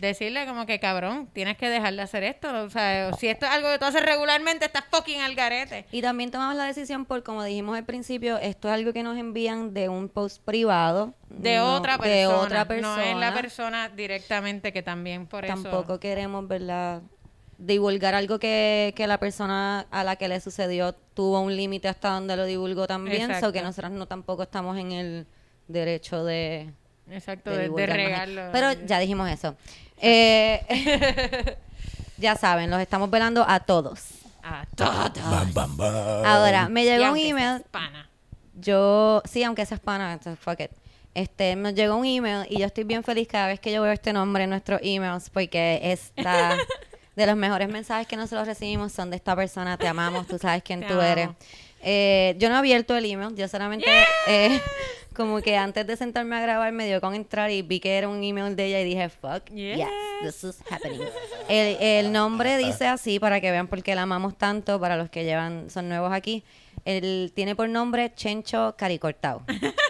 B: decirle como que, cabrón, tienes que dejar de hacer esto. O sea, si esto es algo que tú haces regularmente, estás fucking al garete.
A: Y también tomamos la decisión por, como dijimos al principio, esto es algo que nos envían de un post privado.
B: De
A: no-
B: otra persona.
A: De otra persona.
B: No es la persona directamente que también por eso...
A: Tampoco queremos, ¿verdad? Divulgar algo que, que la persona a la que le sucedió tuvo un límite hasta donde lo divulgó también.
B: Exacto.
A: So que nosotros no tampoco estamos en el derecho de,
B: Exacto,
A: de
B: regarlo.
A: Pero ya dijimos eso. Eh, ya saben, los estamos velando a todos.
B: A todos.
C: Bam, bam, bam.
A: Ahora, me llegó un email.
B: seas pana.
A: Yo, sí, aunque sea hispana, entonces, fuck it. Este, nos llegó un email y yo estoy bien feliz cada vez que yo veo este nombre en nuestros emails porque es la- de los mejores mensajes que nosotros recibimos son de esta persona, te amamos, tú sabes quién
B: Te
A: tú
B: amo.
A: eres. Eh, yo no he abierto el email, yo solamente eh, como que antes de sentarme a grabar me dio con entrar y vi que era un email de ella y dije, fuck, yes,
B: Yes.
A: this is happening. El, el nombre dice así para que vean por qué la amamos tanto, para los que llevan, son nuevos aquí. Él tiene por nombre Chencho Caricortao.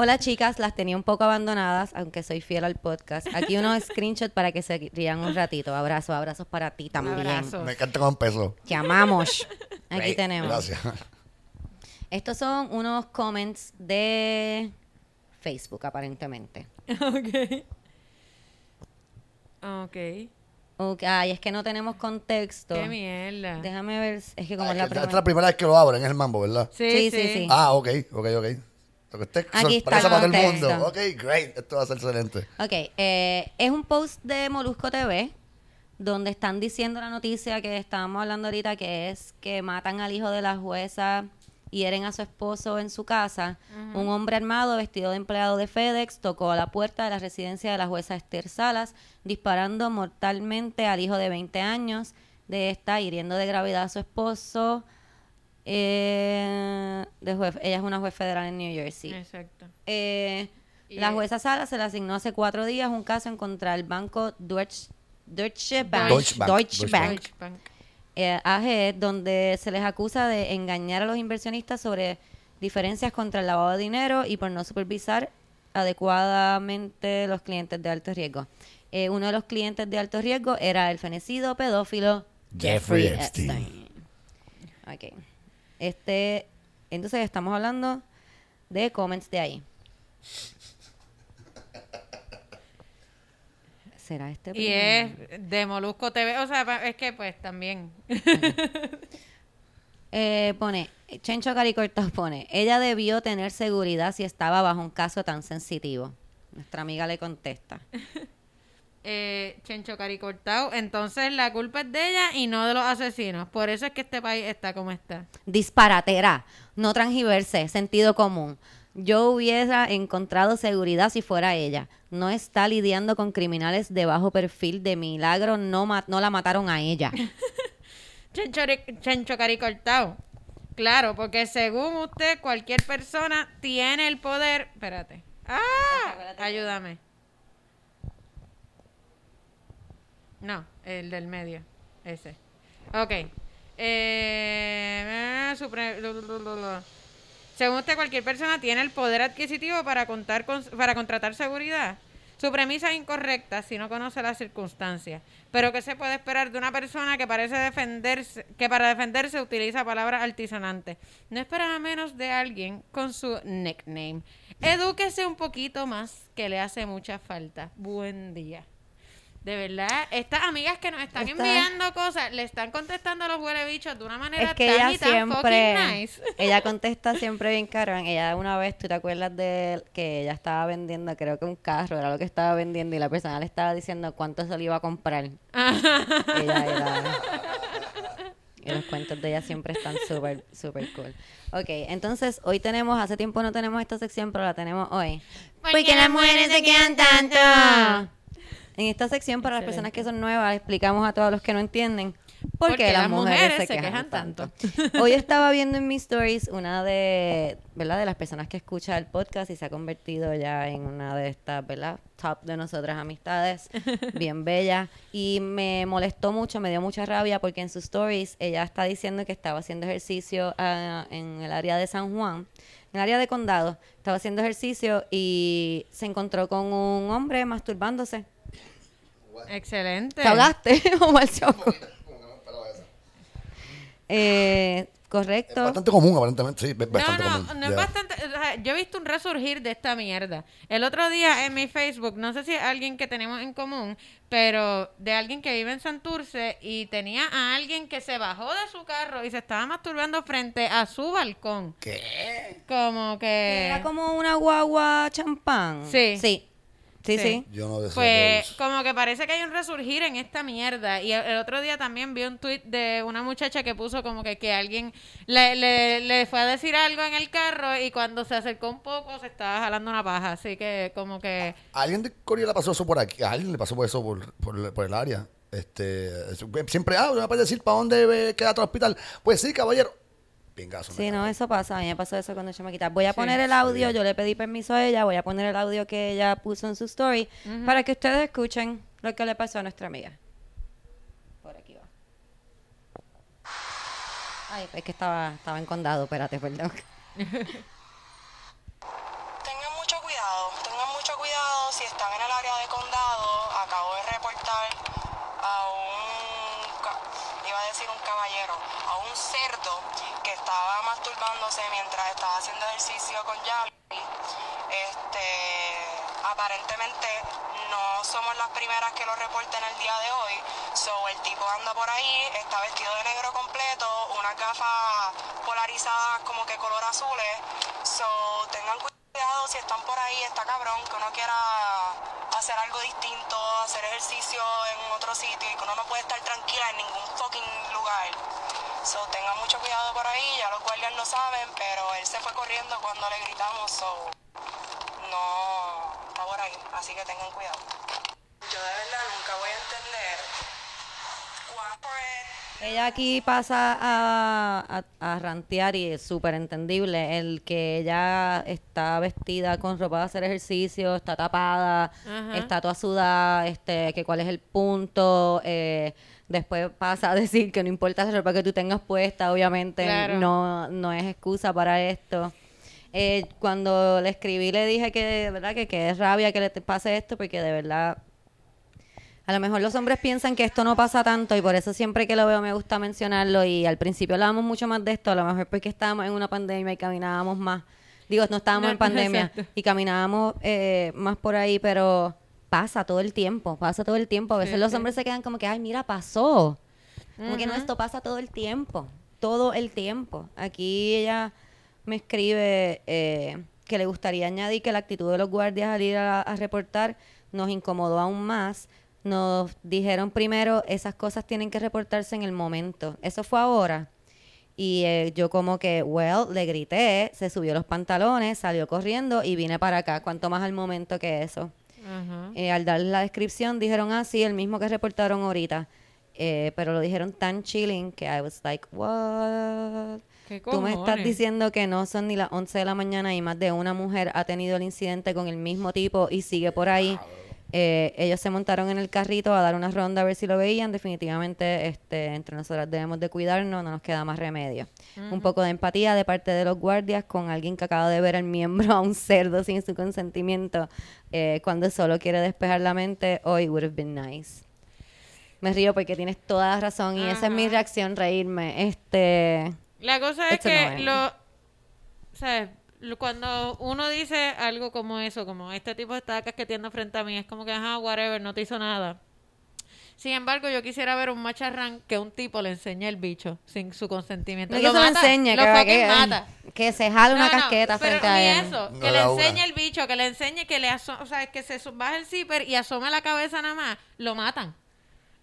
A: Hola chicas, las tenía un poco abandonadas, aunque soy fiel al podcast. Aquí unos screenshots para que se rían un ratito. Abrazos, abrazos para ti también.
B: Abrazos.
C: Me encanta cómo empezó.
A: Te amamos. Aquí
C: Great.
A: tenemos.
C: Gracias.
A: Estos son unos comments de Facebook, aparentemente.
B: Ok. Ok.
A: Ok, Ay, es que no tenemos contexto.
B: Qué mierda.
A: Déjame ver, es que como
C: Ah,
A: es la
C: que esta es
A: primera.
C: la primera vez que lo abren, es el mambo, ¿verdad?
A: Sí, sí, sí.
C: Ah, ok, ok, ok. Lo que esté
A: Aquí está
C: sorpresa
A: el
C: para todo el
A: contexto.
C: mundo. Ok, great. Esto va a ser excelente.
A: Ok, eh, es un post de Molusco TV donde están diciendo la noticia que estábamos hablando ahorita, que es que matan al hijo de la jueza, hieren a su esposo en su casa. Un hombre armado vestido de empleado de FedEx tocó a la puerta de la residencia de la jueza Esther Salas, disparando mortalmente al hijo de 20 años de esta, hiriendo de gravedad a su esposo. Eh, de juez- ella es una juez federal en New Jersey.
B: Exacto.
A: Eh, la jueza Sala se le asignó hace cuatro días un caso en contra del banco Deutsche, Deutsche Bank,
C: Deutsche Bank,
A: Deutsche
C: Deutsche
A: Bank,
B: Deutsche Bank.
A: eh, AG, donde se les acusa de engañar a los inversionistas sobre diferencias contra el lavado de dinero y por no supervisar adecuadamente los clientes de alto riesgo. Eh, uno de los clientes de alto riesgo era el fenecido pedófilo
C: Jeffrey
A: Jeffrey
C: Epstein.
A: Epstein. Ok. Este, entonces estamos hablando de comments de ahí. ¿Será este
B: Y es de Molusco TV. O sea, es que pues también.
A: Eh, pone, Chencho Caricorta pone, ella debió tener seguridad si estaba bajo un caso tan sensitivo. Nuestra amiga le contesta.
B: Eh, Chencho Caricortao. Entonces la culpa es de ella y no de los asesinos. Por eso es que este país está como está.
A: Disparatera, no transgiverse, sentido común. Yo hubiera encontrado seguridad si fuera ella. No está lidiando con criminales de bajo perfil. De milagro no, ma- no la mataron a ella.
B: Chencho, Chencho Caricortao. Claro, porque según usted, cualquier persona tiene el poder. Espérate. ¡Ah! Ayúdame. No, el del medio. Ese. Ok. Eh. Según usted, cualquier persona tiene el poder adquisitivo para contar con, para contratar seguridad. Su premisa es incorrecta si no conoce las circunstancias. Pero ¿qué se puede esperar de una persona que parece defenderse, que para defenderse utiliza palabras altisonantes? No esperará menos de alguien con su nickname. Edúquese un poquito más, que le hace mucha falta. Buen día. De verdad, estas amigas que nos están enviando cosas, le están contestando a los huele bichos de una manera
A: Es que
B: tan
A: ella
B: y tan
A: siempre,
B: fucking nice.
A: ella contesta siempre bien caro. Ella una vez, ¿tú te acuerdas de que ella estaba vendiendo, creo que un carro, era lo que estaba vendiendo y la persona le estaba diciendo cuánto se lo iba a comprar? ella era... Y los cuentos de ella siempre están súper, súper cool. Ok, entonces hoy tenemos, hace tiempo no tenemos esta sección, pero la tenemos hoy.
B: Porque las mujeres se quedan tanto.
A: En esta sección, para las personas que son nuevas, explicamos a todos los que no entienden por qué las
B: las
A: mujeres,
B: mujeres
A: se,
B: se
A: quejan,
B: quejan
A: tanto.
B: tanto.
A: Hoy estaba viendo en mis stories una de, ¿verdad? De las personas que escucha el podcast y se ha convertido ya en una de estas, ¿verdad? Top de nosotras amistades, bien bella. Y me molestó mucho, me dio mucha rabia porque en sus stories ella está diciendo que estaba haciendo ejercicio ah, en el área de San Juan, en el área de condado, estaba haciendo ejercicio y se encontró con un hombre masturbándose.
B: Excelente.
A: ¿Te hablaste, Omar Choco? Eh,
C: Es
A: correcto.
C: bastante común, aparentemente, sí, es
B: No,
C: bastante
B: no,
C: común.
B: no es bastante. o sea, yo he visto un resurgir de esta mierda. El otro día en mi Facebook, no sé si es alguien que tenemos en común, pero de alguien que vive en Santurce y tenía a alguien que se bajó de su carro y se estaba masturbando frente a su balcón.
C: ¿Qué?
B: Como que.
A: Era como una guagua champán.
B: Sí.
A: Sí. Sí,
B: Sí.
C: Yo no deseo
B: Pues
C: todos.
B: como que parece que hay un resurgir en esta mierda. Y el, el otro día también vi un tweet de una muchacha que puso como que, que alguien le, le, le fue a decir algo en el carro y cuando se acercó un poco se estaba jalando una paja. Así que como que...
C: ¿A alguien de Corea le pasó eso por aquí? ¿A alguien le pasó por eso por, por, por el área? Este, siempre, ah, me va a decir para dónde queda tu hospital. Pues sí, caballero. Pingazo.
A: Sí,
C: me
A: no, eso pasa. A mí me pasó eso cuando chamaquita. Voy a
B: Sí.
A: poner el audio. Yo le pedí permiso a ella. Voy a poner el audio que ella puso en su story para que ustedes escuchen lo que le pasó a nuestra amiga. Por aquí va. Ay, es que estaba, estaba en condado. Espérate, perdón.
D: Tengan mucho cuidado, tengan mucho cuidado si están en el área de condado. Acabo de reportar a un, iba a decir un caballero, a un cerdo que estaba masturbándose mientras estaba haciendo ejercicio con Yavi. Este, aparentemente no somos las primeras que lo reporten el día de hoy. So, el tipo anda por ahí, está vestido de negro completo, unas gafas polarizadas como que color azules. So, tengan cuidado si están por ahí, está cabrón, que uno quiera hacer algo distinto, hacer ejercicio en otro sitio y que uno no puede estar tranquila en ningún fucking lugar. So, tengan mucho cuidado por ahí, ya los guardias lo saben, pero él se fue corriendo cuando le gritamos, so no va por ahí, así que tengan cuidado. Yo de verdad nunca voy a entender cuánto es
A: Ella aquí pasa a, a, a rantear y es súper entendible el que ella está vestida con ropa de hacer ejercicio, está tapada,
B: Ajá.
A: está toda sudada, este, que cuál es el punto, eh, después pasa a decir que no importa la ropa que tú tengas puesta, obviamente
B: Claro.
A: no, no es excusa para esto. Eh, cuando le escribí le dije que, ¿verdad? que, que es rabia que le pase esto porque de verdad a lo mejor los hombres piensan que esto no pasa tanto y por eso siempre que lo veo me gusta mencionarlo y al principio hablábamos mucho más de esto, a lo mejor porque estábamos en una pandemia y caminábamos más. Digo, no estábamos
B: No,
A: en pandemia
B: exacto.
A: y caminábamos eh, más por ahí, pero pasa todo el tiempo, pasa todo el tiempo. A veces
B: Sí,
A: los
B: sí.
A: hombres se quedan como que, ay, mira, pasó. Como que no, esto pasa todo el tiempo, todo el tiempo. Aquí ella me escribe eh, que le gustaría añadir que la actitud de los guardias al ir a, a reportar nos incomodó aún más. Nos dijeron primero, esas cosas tienen que reportarse en el momento. Eso fue ahora. Y eh, yo como que, well, le grité, se subió los pantalones, salió corriendo y vine para acá. Cuanto más al momento que eso.
B: Ajá.
A: Eh, al dar la descripción dijeron, ah, sí, el mismo que reportaron ahorita. Eh, pero lo dijeron tan chilling que I was like, what?
B: ¿Qué
A: Tú me estás diciendo que no son ni las 11 de la mañana y más de una mujer ha tenido el incidente con el mismo tipo y sigue por ahí. Eh, ellos se montaron en el carrito a dar una ronda a ver si lo veían. Definitivamente, este, entre nosotras debemos de cuidarnos, no nos queda más remedio. Un poco de empatía de parte de los guardias con alguien que acaba de ver al miembro a un cerdo sin su consentimiento eh, cuando solo quiere despejar la mente. Hoy would have been nice. Me río porque tienes toda la razón y esa es mi reacción, reírme. Este,
B: La cosa es
A: no
B: que
A: es.
B: lo, ¿sabes? Cuando uno dice algo como eso, como este tipo está casqueteando frente a mí, es como que, ajá, whatever, no te hizo nada. Sin embargo, yo quisiera ver un macharrán que un tipo le enseñe el bicho sin su consentimiento.
A: no es que se lo
B: mata,
A: enseñe,
B: lo
A: que,
B: mata.
A: que se jale una
B: No,
A: casqueta frente a él.
B: eso,
C: No
B: que le enseñe el bicho, que le enseñe que le o sea, que se baje el zipper y asome la cabeza nada más, lo matan.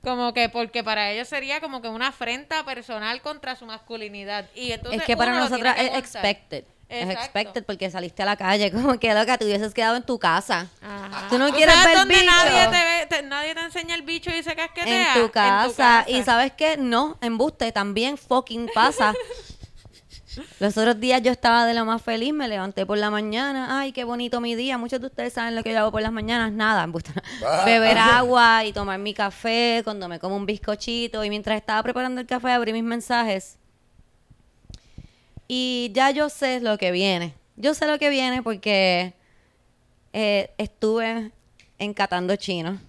B: Como que porque para ellos sería como que una afrenta personal contra su masculinidad. Y entonces
A: es que para nosotras es expected. Es expected porque saliste a la calle, como que loca, te hubieses quedado en tu casa.
B: Ajá.
A: Tú no
B: ¿Tú
A: quieres
B: sabes
A: ver
B: dónde
A: bicho?
B: Nadie te, ve- te- nadie te enseña el bicho y se casquetea.
A: En tu casa.
B: casa.
A: Y sabes qué, no, embuste, también fucking pasa. Los otros días yo estaba de lo más feliz, me levanté por la mañana, ay, qué bonito mi día. Muchos de ustedes saben lo que yo hago por las mañanas, nada, embuste. beber agua y tomar mi café cuando me como un bizcochito. Y mientras estaba preparando el café, abrí mis mensajes. Y ya yo sé lo que viene. Yo sé lo que viene porque eh, estuve en Catando Chino.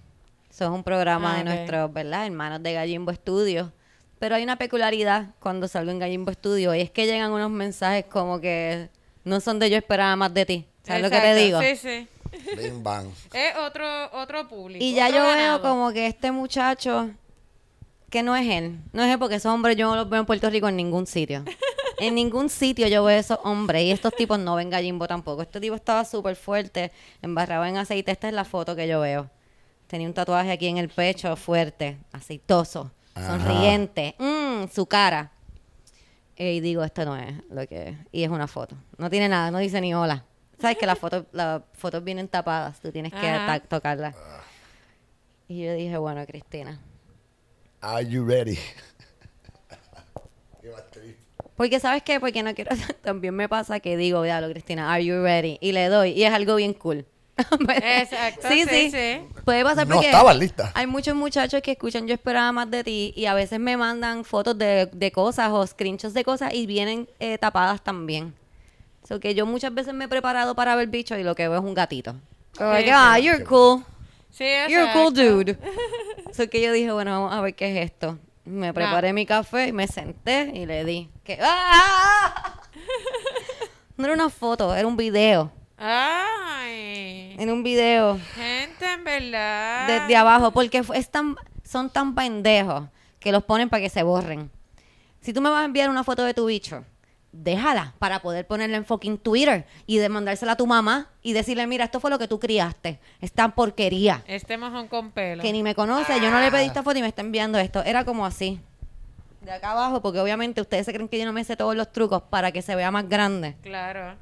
A: Eso es un programa
B: Ah,
A: de nuestros, ¿verdad? Hermanos de Gallimbo Studio. Pero hay una peculiaridad cuando salgo en Gallimbo Studio y es que llegan unos mensajes como que no son de yo esperaba más de ti. ¿Sabes lo que te digo?
B: Sí, sí.
C: Bing bang.
B: Es otro, otro público.
A: Y ya
B: otro
A: yo veo como que este muchacho, que no es él, no es él porque esos hombres yo no los veo en Puerto Rico en ningún sitio. en ningún sitio yo veo esos hombres y estos tipos no ven gallimbo tampoco. Este tipo estaba súper fuerte, embarrado en aceite. Esta es la foto que yo veo. Tenía un tatuaje aquí en el pecho fuerte, aceitoso,
C: Ajá.
A: sonriente. Mm, su cara. Y digo, esto no es lo que es. Y es una foto. No tiene nada, no dice ni hola. Sabes que las fotos, las fotos vienen tapadas, tú tienes que tocarlas. Y yo dije, bueno, Cristina.
C: Are you ready? Qué más triste.
A: Porque ¿sabes qué? Porque no quiero... También me pasa que digo, diablo, Cristina, are you ready? Y le doy. Y es algo bien cool.
B: Exacto,
A: Sí,
B: sí,
A: sí.
B: sí.
A: Puede pasar
C: No
A: porque...
C: estabas lista.
A: Hay muchos muchachos que escuchan Yo esperaba más de ti y a veces me mandan fotos de, de cosas o screenshots de cosas y vienen eh, tapadas también. So que yo muchas veces me he preparado para ver bichos y lo que veo es un gatito. Como
B: Sí,
A: que, ah, you're cool.
B: Sí,
A: You're a cool dude. so que yo dije, bueno, vamos a ver qué es esto. Me preparé mi café y me senté y le di. Que, ¡Ah! No era una foto, era un video.
B: Ay.
A: En un video
B: Gente, en verdad.
A: desde abajo, porque es tan, son tan pendejos que los ponen para que se borren. Si tú me vas a enviar una foto de tu bicho, déjala para poder ponerla en fucking Twitter y de mandársela a tu mamá y decirle, mira, esto fue lo que tú criaste, esta porquería.
B: Este mojón con pelo.
A: que ni me conoce, yo no le pedí esta foto y me está enviando esto. Era como así. De acá abajo, porque obviamente ustedes se creen que yo no me sé todos los trucos para que se vea más grande.
B: Claro.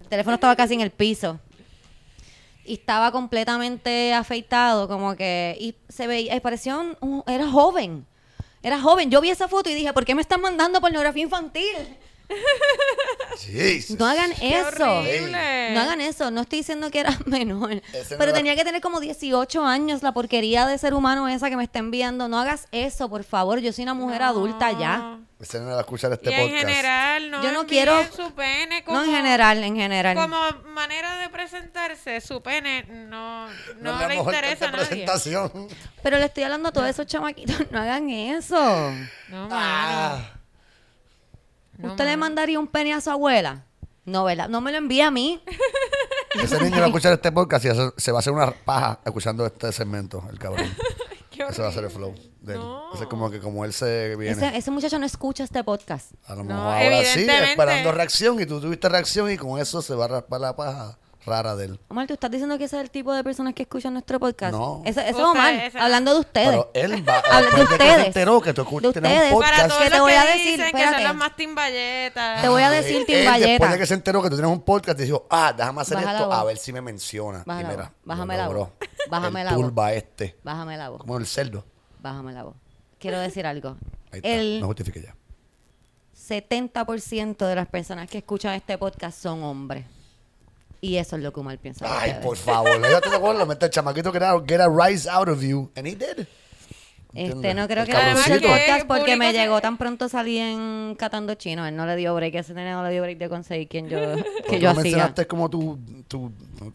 A: El teléfono estaba casi en el piso. Y estaba completamente afeitado, como que. Y se veía, parecía un, un- Era joven. Era joven. Yo vi esa foto y dije, ¿por qué me están mandando pornografía infantil?
C: Jesus.
A: No hagan
B: Qué
A: eso.
B: horrible.
A: No hagan eso. No estoy diciendo que era menor.
C: Ese no
A: pero
C: era-
A: tenía que tener como 18 años la porquería de ser humano esa que me está enviando. No hagas eso, por favor. Yo soy una mujer adulta ya.
C: Ese no va a escuchar este
B: y en general, no
A: Yo no quiero-
B: su pene como,
A: No en general, en general.
B: Como manera de presentarse, su pene no,
C: No, la
B: le interesa a nadie.
C: presentación.
A: Pero le estoy hablando a todos esos chamaquitos. No hagan eso.
B: No, mano. No,
A: ¿Usted le mandaría un pene a su abuela? No, ¿verdad? No me lo envía a mí.
C: Ese niño va a escuchar este podcast y se- se va a hacer una paja escuchando este segmento, el cabrón.
B: Qué
C: Ese va a ser el flow de él. Ese es como que como él se viene.
A: Ese, ese muchacho no escucha este podcast.
C: A lo
B: No,
C: mejor ahora sí,
B: evidentemente.
C: esperando reacción y tú tuviste reacción y con eso se va a raspar la paja rara de él.
A: Omar, ¿tú estás diciendo que ese es el tipo de personas que escuchan nuestro podcast?
C: No.
A: Ese es Omar,
B: ese-
A: hablando de ustedes.
C: Pero él va
A: Habla de
C: después de que se
A: ustedes.
C: enteró que tú escu-
A: De
C: tienes un
A: ustedes.
C: podcast.
B: Para todos
A: que te voy
B: que
A: a decir,
B: dicen que son los más timballetas.
A: Te voy a decir,
C: Él,
A: Tim
C: él,
A: Valleta.
C: después de que se enteró que tú tienes un podcast, dijo, ah, déjame hacer
A: Baja
C: esto, a ver si me menciona.
A: Baja
C: y
A: la
C: mira.
A: Bájame la voz. Bájame la voz.
C: turba este,
A: Bájame la voz.
C: como el cerdo.
A: Bájame la voz. Quiero decir algo.
C: Ahí está,
A: El
C: no justifique ya.
A: 70% de las personas que escuchan este podcast son hombres. Y eso es lo que Omar piensa.
C: Ay,
A: ustedes.
C: por favor, ya te acuerdas, mete el chamaquito que era get a rise out of you, and he did.
A: Este, no creo
C: El
A: que guste el podcast
B: Que
A: porque me
B: que-
A: llegó tan pronto salí en Catando Chino. Él no le dio break, ese nene no le dio break de conseguir quien yo, que
C: Porque
A: yo
C: no
A: hacía.
C: mencionaste como tu, tu,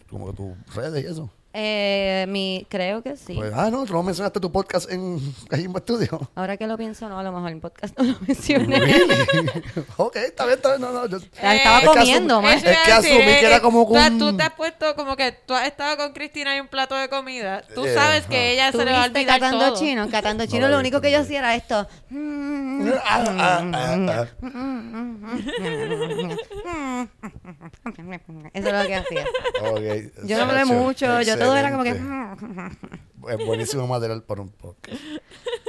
C: como tus redes y eso.
A: Eh, mi, creo que sí.
C: Pues, ah, no, tú no mencionaste tu podcast en ahí en estudio.
A: Ahora que lo pienso, no, a lo mejor en podcast no lo mencioné.
C: Ok, está bien, está bien. No, no, yo-
A: La estaba
C: Es que
A: comiendo,
C: asumí- Es que asumí que
B: eh,
C: era como
B: tú-
C: un-
B: Tú te has puesto como que tú has estado con Cristina y un plato de comida. Tú
C: Yeah,
B: sabes que ella
A: ¿Tú
B: se le va a olvidar
A: Catando
B: todo.
A: Chino? Catando Chino
C: lo
A: lo único que yo
C: no
A: hacía era esto. Mm,
C: Ah, ah, ah, ah.
A: Eso es lo que hacía.
C: Ok,
A: Yo no hablé mucho, yo todo era como que...
C: Es buenísimo material para un podcast.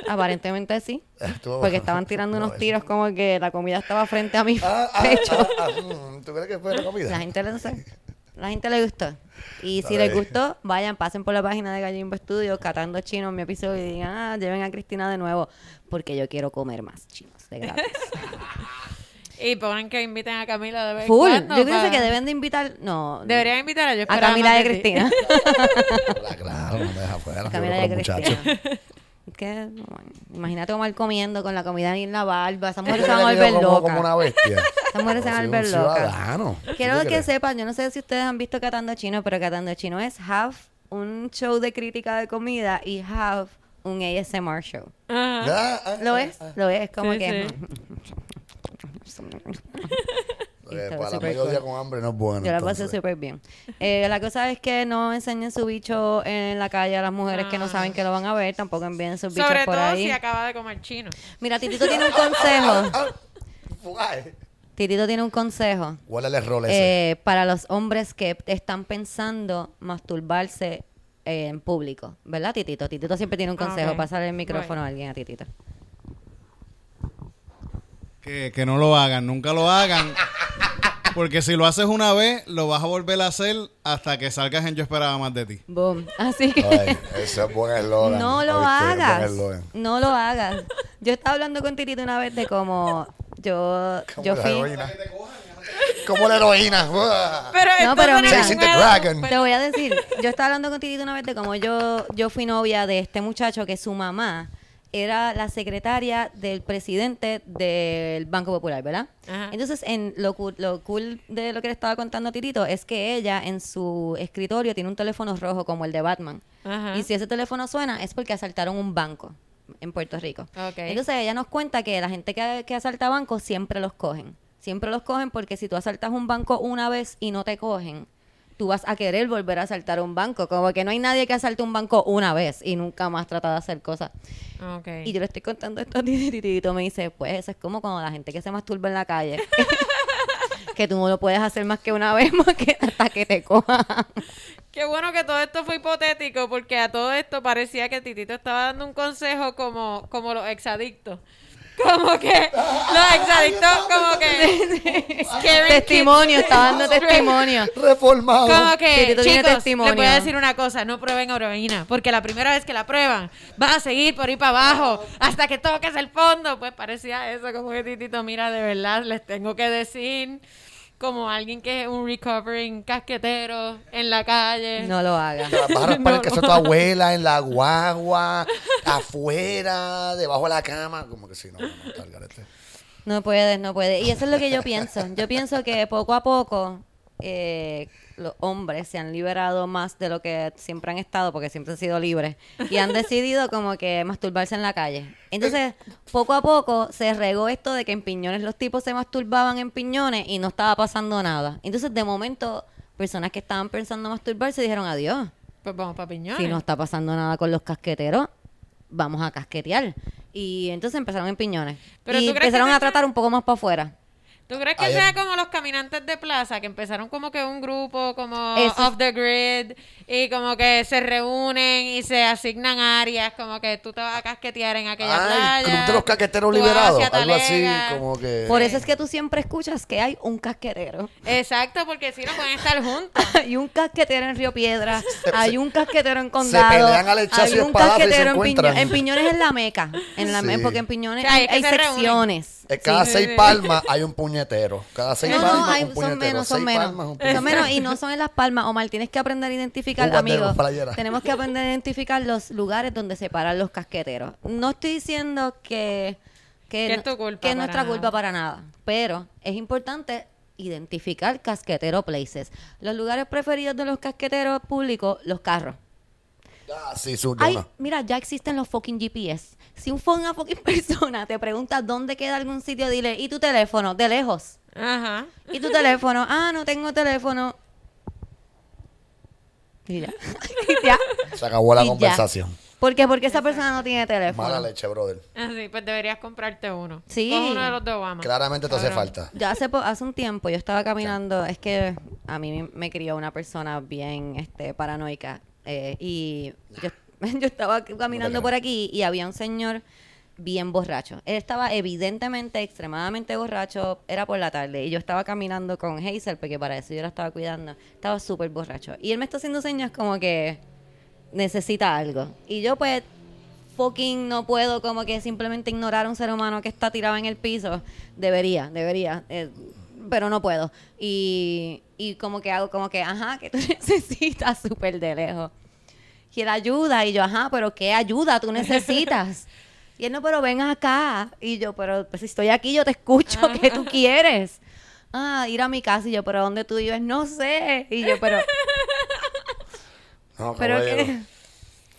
A: Aparentemente sí.
C: Estuvo-
A: Porque estaban tirando
C: No,
A: unos tiros como que la comida estaba frente a mi
C: Ah, ah,
A: pecho.
C: ah, ah, mm, ¿Tú crees que fue la comida?
A: La gente le, la gente le gustó. Y si les gustó, vayan, pasen por la página de Gallimbo Studio, catando chino en mi episodio y digan, ah, lleven a Cristina de nuevo, porque yo quiero comer más chinos de gratis.
B: Y ponen que inviten a Camila de vez
A: Full.
B: cuando
A: Yo pienso que deben de invitar, no,
B: Deberían invitar a yo
A: a Camila de
B: ti.
A: Cristina.
C: Ah, Claro, no me deja afuera.
A: Camila de. Cristina. Que, imagínate Omar comiendo con la comida ahí en la barba. Esas mujeres se van a volver locas.
C: como una bestia.
A: Esas mujeres se van a
C: Soy un
A: volver locas.
C: ciudadano.
A: Quiero
C: ¿Tú
A: que
C: crees?
A: sepan, yo no sé si ustedes han visto Catando Chino, pero Catando Chino es half un show de crítica de comida y half un ASMR show.
B: Ajá.
C: Ah, ah,
A: ¿Lo es? Lo es, como
B: Sí,
A: que...
C: Eh, para mediodía
A: cool.
C: con hambre no es bueno.
A: Yo la pasé súper bien. Eh, la cosa es que no enseñen su bicho en la calle a las mujeres que no saben que lo van a ver, tampoco envíen sus bichos
B: Sobre
A: por
B: todo
A: ahí.
B: si acaba de comer chino.
A: Mira, Titito tiene un consejo.
C: Ah.
A: Titito tiene un consejo.
C: ¿Cuál es el rol ese?
A: eh, para los hombres que están pensando masturbarse eh, en público, ¿verdad, Titito? Titito siempre tiene un
B: Ah,
A: consejo.
B: ok.
A: Pásale el micrófono
B: Voy.
A: a alguien a Titito.
E: Que, que no lo hagan, nunca lo hagan. Porque si lo haces una vez, lo vas a volver a hacer hasta que salgas en Yo esperaba más de ti.
A: Boom. Así que
C: Ay, ese es buen eslogan.
A: no lo hagas. No lo hagas. Yo estaba hablando con una vez de cómo yo,
C: Como
A: yo
C: la
A: fui.
C: heroína. Como la heroína.
B: Pero
A: No, pero mira.
C: Chasing the. Dragon.
A: Te voy a decir, yo estaba hablando con Titito una vez de cómo yo, yo fui novia de este muchacho que su mamá era la secretaria del presidente del Banco Popular, ¿verdad?
B: Ajá.
A: Entonces, en lo, cool- lo cool de lo que le estaba contando a Titito es que ella en su escritorio tiene un teléfono rojo como el de Batman.
B: Ajá.
A: Y si ese teléfono suena es porque asaltaron un banco en Puerto Rico. Entonces ella nos cuenta que la gente que, que asalta bancos siempre los cogen. Siempre los cogen porque si tú asaltas un banco una vez y no te cogen, tú vas a querer volver a asaltar un banco. Como que no hay nadie que asalte un banco una vez y nunca más trata de hacer cosas. Y yo le estoy contando esto a ti, Titito me dice, pues eso es como cuando la gente que se masturba en la calle. que tú no lo puedes hacer más que una vez porque hasta que te cojan.
B: Qué bueno que todo esto fue hipotético porque a todo esto parecía que Titito estaba dando un consejo como, como los exadictos. Como que los exadictos como que...
A: Testimonio, está dando testimonio.
C: Reformado.
B: Como que, chicos,
A: testimonio.
B: les voy a decir una cosa, no prueben heroína, porque la primera vez que la prueban, va a seguir por ahí para abajo hasta que toques el fondo. Pues parecía eso, como que Titito, mira, de verdad, les tengo que decir, como alguien que es un recovering casquetero en la calle.
A: No lo hagas.
C: Te vas a raspar
B: No,
C: el queso de tu abuela, en la guagua, afuera, debajo de la cama. Como que sí, no, no, no.
A: No puedes, no puedes. Y eso es lo que yo pienso. Yo pienso que poco a poco eh, los hombres se han liberado más de lo que siempre han estado, porque siempre han sido libres, y han decidido como que masturbarse en la calle. Entonces, poco a poco se regó esto de que en piñones los tipos se masturbaban en piñones y no estaba pasando nada. Entonces, de momento, personas que estaban pensando masturbarse dijeron adiós.
B: Pues vamos para piñones.
A: Si no está pasando nada con los casqueteros, vamos a casquetear. Y entonces empezaron en piñones.
B: Pero
A: y
B: ¿tú crees que
A: empezaron a tratar un poco más para afuera.
B: ¿Tú crees que
C: Ayer-
B: sea como los caminantes de plaza, que empezaron como que un grupo como
A: Eso-
B: off the grid y como que se reúnen y se asignan áreas, como que tú te vas a casquetear en aquella
C: Ah,
B: playa?
C: de los casqueteros liberados. Algo así como que.
A: Por eso es que tú siempre escuchas que hay un casquetero.
B: Exacto, porque si no pueden estar juntos.
A: Hay un casquetero en Río Piedra, hay un casquetero en Condado,
C: pelean al
A: hay un
C: se
A: casquetero en. Piño- en Piñones es la meca, en la me-
C: Sí.
A: porque en Piñones
B: O sea,
A: hay, hay
B: se reúnen.
A: secciones.
C: En cada
B: Sí,
C: seis
B: sí.
C: palmas hay un puñetero. Cada seis
A: No, no,
C: palmas
A: hay-
C: un
A: son menos, son menos.
C: palmas, un
A: Son menos y no son en las palmas, Omar. Tienes que aprender a identificar, amigos.
C: playera.
A: Tenemos que aprender a identificar los lugares donde se paran los casqueteros. No estoy diciendo que, que,
B: Que es
A: no-
B: tu culpa
A: que es
B: para
A: nuestra
B: nada.
A: culpa para nada, pero es importante identificar casquetero places. Los lugares preferidos de los casqueteros públicos, los carros.
C: Ah, sí, su
A: Ay, mira, ya existen los fucking GPS. Si un una fucking persona te pregunta dónde queda algún sitio, dile, ¿y tu teléfono? De lejos.
B: Ajá.
A: ¿Y tu teléfono? Ah, no tengo teléfono. Y ya. Y ya.
C: Se acabó la
A: Y ya.
C: conversación.
A: ¿Por qué? Porque esa persona no tiene teléfono.
C: Mala leche, brother.
B: Así, pues deberías comprarte uno.
A: Sí.
B: Con uno de los de Obama.
C: Claramente te hace
B: Cabrón.
C: falta.
A: Yo hace, po- hace un tiempo yo estaba caminando, es que a mí me crió una persona bien este, paranoica eh, y yo, yo estaba caminando por aquí y había un señor bien borracho. Él estaba evidentemente extremadamente borracho, era por la tarde y yo estaba caminando con Hazel porque para eso yo la estaba cuidando. Estaba súper borracho y él me está haciendo señas como que necesita algo. Y yo pues fucking no puedo como que simplemente ignorar a un ser humano que está tirado en el piso. Debería, debería. eh, pero no puedo. Y, y como que hago como que, ajá, que tú necesitas súper de lejos. Él ayuda. Y yo, ajá, pero ¿qué ayuda tú necesitas? Y él, no, pero ven acá. Y yo, pero pues si estoy aquí, yo te escucho. ¿Qué tú quieres? Ah, ir a mi casa. Y yo, pero ¿dónde tú vives? No sé. Y yo, pero...
C: No,
A: pero que...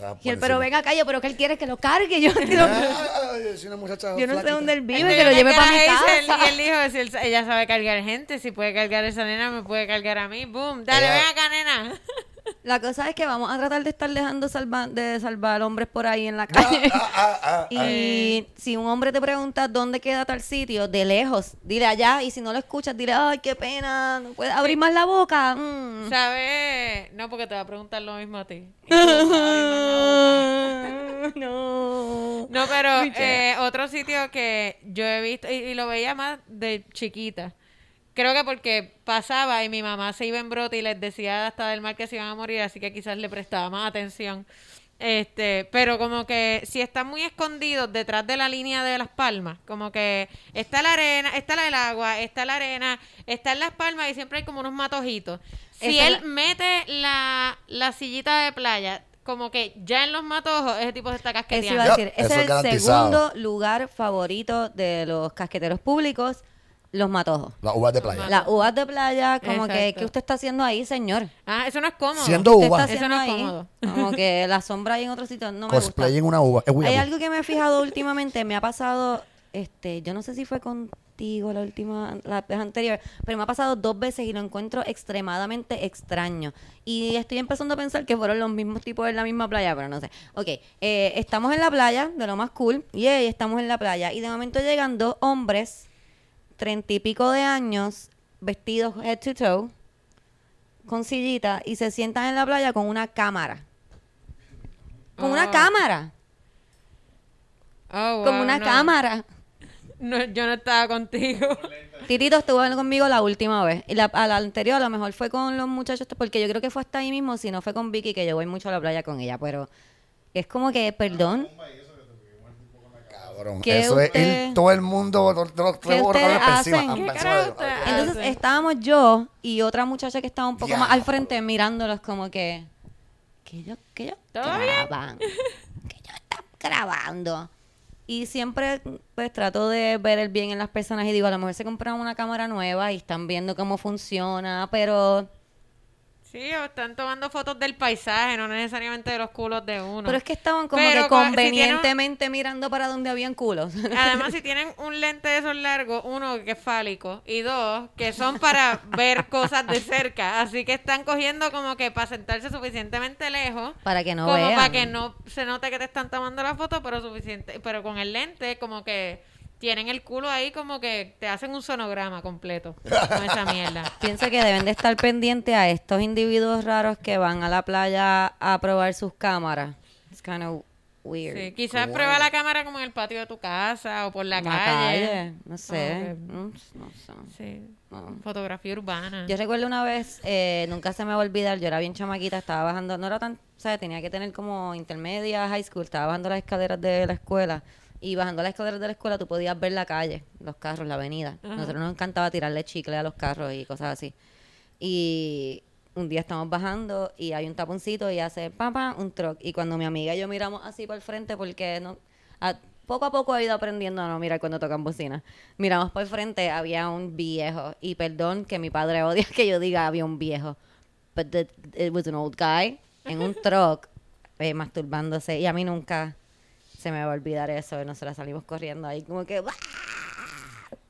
C: Ah,
A: Y él,
C: por
A: pero ven acá, yo, pero que él quiere que lo cargue. Yo, yo,
C: Ay, es una muchacha
A: yo no sé dónde él vive, que lo lleve para mi casa.
B: Y él dijo, si él- ella sabe cargar gente, si puede cargar a esa nena, me puede cargar a mí. Boom, dale,
C: Ella-
B: ven acá, nena.
A: La cosa es que vamos a tratar de estar dejando salva- de salvar hombres por ahí en la
C: Ah,
A: calle.
C: ah, ah, ah, ah.
A: Y si un hombre te pregunta dónde queda tal sitio, de lejos, dile allá. Y si no lo escuchas, dile, ay, qué pena, no puedes abrir más la boca. Mm.
B: ¿Sabes? No, porque te va a preguntar lo mismo a ti.
A: No.
B: No, pero eh, otro sitio que yo he visto, y, y lo veía más de chiquita. Creo que porque pasaba y mi mamá se iba en brote y les decía hasta del mar que se iban a morir, así que quizás le prestaba más atención. Este, pero como que si están muy escondidos detrás de la línea de las palmas, como que está la arena, está la del agua, está la arena, está en las palmas y siempre hay como unos matojitos. Si
A: Esa
B: él
A: la-
B: mete la, la sillita de playa, como que ya en los matojos, ese tipo se está
A: Eso
B: casqueteando.
A: iba a
C: Ya,
A: decir.
C: eso
A: Ese
C: es
A: es el
C: garantizado.
A: segundo lugar favorito de los casqueteros públicos, los matojos.
C: Las uvas de playa.
A: Las uvas de playa, como que. ¿qué usted está haciendo ahí, señor?
B: Ah, eso no es cómodo.
C: Siendo
A: ¿Qué usted
C: uva.
B: Eso no es
A: ahí?
B: cómodo.
A: Como que la sombra ahí en otro sitio no me gusta.
C: Cosplay en una uva.
A: Hay algo que me he fijado últimamente, me ha pasado, este, yo no sé si fue contigo la última, la vez anterior, pero me ha pasado dos veces y lo encuentro extremadamente extraño. Y estoy empezando a pensar que fueron los mismos tipos en la misma playa, pero no sé. Ok, eh, estamos en la playa, de lo más cool, y estamos en la playa, y de momento llegan dos hombres, treinta y pico de años, vestidos head to toe, con sillita, y se sientan en la playa con una cámara. Con una
B: Oh.
A: cámara
B: Oh,
A: con una
B: no.
A: cámara.
B: No, yo no estaba contigo.
A: Titito estuvo conmigo la última vez. Y la, a la anterior a lo mejor fue con los muchachos, porque yo creo que fue hasta ahí mismo, si no fue con Vicky, que yo voy mucho a la playa con ella. Pero es como que, perdón,
C: Cabrón.
A: ¿Qué
C: Eso es
A: usted-
C: ir todo el mundo. Los
A: ¿Qué ustedes hacen?
B: ¿Qué
C: encima
B: carajo
C: de-
B: ustedes
C: ay,
A: entonces
B: hacen?
A: estábamos yo y otra muchacha que estaba un poco más al frente mirándolos como que, que ellos, que ellos
B: ¿Todo bien?
A: graban, que ellos están grabando. Y siempre pues trato de ver el bien en las personas y digo, a lo mejor se compraron una cámara nueva y están viendo cómo funciona, pero
B: Sí, o están tomando fotos del paisaje, no necesariamente de los culos de uno.
A: Pero es que estaban como
B: Pero
A: que
B: co- si tienen-
A: convenientemente mirando para donde habían culos.
B: Además, si tienen un lente de esos largos, uno que es fálico y dos que son para ver cosas de cerca. Así que están cogiendo como que para sentarse suficientemente lejos.
A: Para que no
B: como
A: vean.
B: para que no se note que te están tomando la foto, pero suficiente. Pero con el lente, como que tienen el culo ahí, como que te hacen un sonograma completo con esa mierda.
A: Pienso que deben de estar pendientes a estos individuos raros que van a la playa a probar sus cámaras. It's kind of weird.
B: Sí, quizás prueba la cámara como en el patio de tu casa o por la,
A: La
B: calle.
A: No sé. No, sé.
B: sí,
A: No.
B: fotografía urbana.
A: Yo recuerdo una vez, eh, nunca se me va a olvidar, yo era bien chamaquita, estaba bajando, no era tan, ¿sabes? Tenía que tener como intermedia, high school, estaba bajando las escaleras de la escuela. Y bajando las escaleras de la escuela tú podías ver la calle, los carros, la avenida. Nosotros nos encantaba tirarle chicle a los carros y cosas así. Y un día estamos bajando y hay un taponcito y hace pam, un truck. Y cuando mi amiga y yo miramos así por el frente, porque no, a- poco a poco he ido aprendiendo a no mirar cuando tocan bocina. Miramos por el frente, había un viejo. Y perdón que mi padre odia que yo diga había un viejo. But the- it was an old guy en un truck eh, masturbándose. Y a mí nunca se me va a olvidar eso. Y nosotros salimos corriendo ahí como que...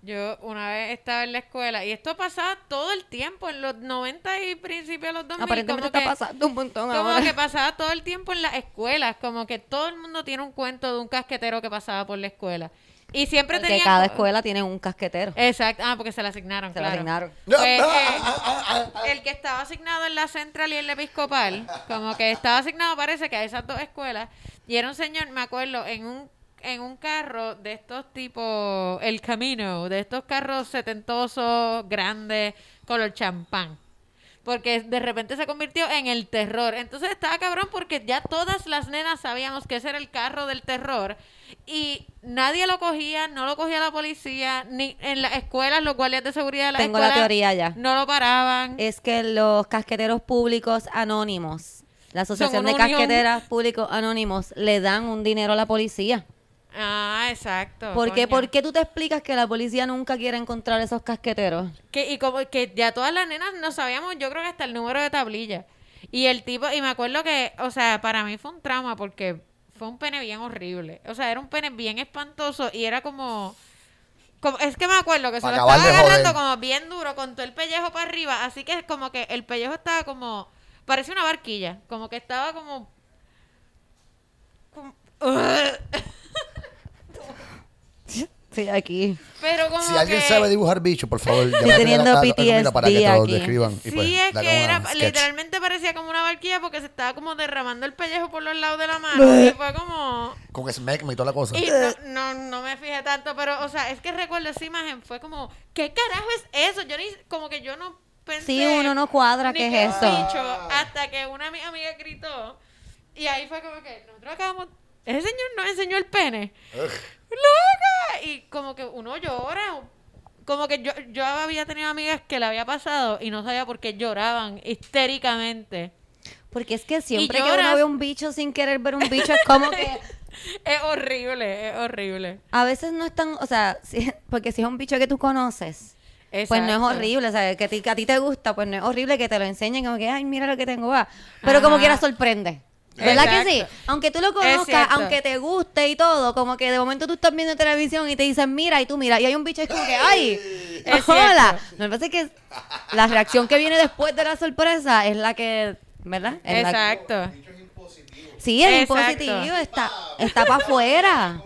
B: Yo una vez estaba en la escuela y esto pasaba todo el tiempo, en los 90 y principios de los 2000.
A: Aparentemente
B: como
A: está
B: que-
A: pasando un montón
B: Como
A: ahora.
B: que pasaba todo el tiempo en las escuelas, como que todo el mundo tiene un cuento de un casquetero que pasaba por la escuela. Y siempre
A: Porque
B: tenía...
A: cada escuela tiene un casquetero.
B: Exacto, ah, porque se la asignaron,
A: Se lo
B: claro.
A: asignaron.
B: Pues, eh, el que estaba asignado en la central y en la episcopal, como que estaba asignado parece que a esas dos escuelas, y era un señor, me acuerdo, en un en un carro de estos tipos, el Camino, de estos carros setentosos, grandes, color champán. Porque de repente se convirtió en el terror. Entonces estaba cabrón porque ya todas las nenas sabíamos que ese era el carro del terror. Y nadie lo cogía, no lo cogía la policía, ni en las escuelas, los guardias de seguridad de la
A: Tengo la teoría ya.
B: No lo paraban.
A: Es que los casqueteros públicos anónimos, la Asociación de. Casqueteras Públicos Anónimos, le dan un dinero a la policía.
B: Ah, exacto.
A: ¿Por qué? ¿Por qué tú te explicas que la policía nunca quiere encontrar esos casqueteros?
B: Que, y como que ya todas las nenas no sabíamos, yo creo que hasta el número de tablilla. Y el tipo, y me acuerdo que, o sea, para mí fue un trauma porque fue un pene bien horrible. O sea, era un pene bien espantoso y era como... como es que me acuerdo que se lo estaba agarrando
C: joder.
B: como bien duro con todo el pellejo para arriba. Así que como que el pellejo estaba como... Parecía una barquilla. Como que estaba como... como-
A: Sí, aquí.
B: Pero como
C: Si alguien
B: que...
C: sabe dibujar bicho, por favor, llámame
A: teniendo
C: a la- a la- mira, para que te lo
A: PTSD
C: describan. y
B: Sí,
C: pues,
B: es que era, literalmente parecía como una barquilla porque se estaba como derramando el pellejo por los lados de la mano. y fue como...
C: Con smegma y toda la cosa.
B: Y no, no, no me fijé tanto, pero, o sea, es que recuerdo esa imagen, fue como, ¿qué carajo es eso? Yo ni, como que yo no pensé...
A: Sí, uno no cuadra qué es eso.
B: bicho, hasta que una mi amiga gritó, y ahí fue como que, nosotros acabamos... Ese señor nos enseñó el pene. ¡Loca! Y como que uno llora. Como que yo, yo había tenido amigas que le había pasado y no sabía por qué lloraban histéricamente.
A: Porque es que siempre que uno ve un bicho sin querer ver un bicho, es como que
B: Es horrible, es horrible.
A: a veces no es tan, o sea, si- porque si es un bicho que tú conoces, pues no es horrible, o sea, que a ti, que a ti te gusta, pues no es horrible que te lo enseñen como que, ay, mira lo que tengo, va. Pero como
B: Ajá.
A: quiera sorprende. ¿Verdad que sí? Aunque tú lo conozcas, aunque te guste y todo, como que de momento tú estás viendo televisión y te dicen, mira, y tú mira, y hay un bicho es como que, ay,
B: Es
A: hola. No me parece que la reacción que viene después de la sorpresa es la que, ¿verdad? Es la-
B: Exacto.
A: sí, es
B: Exacto.
A: impositivo, está, está para afuera.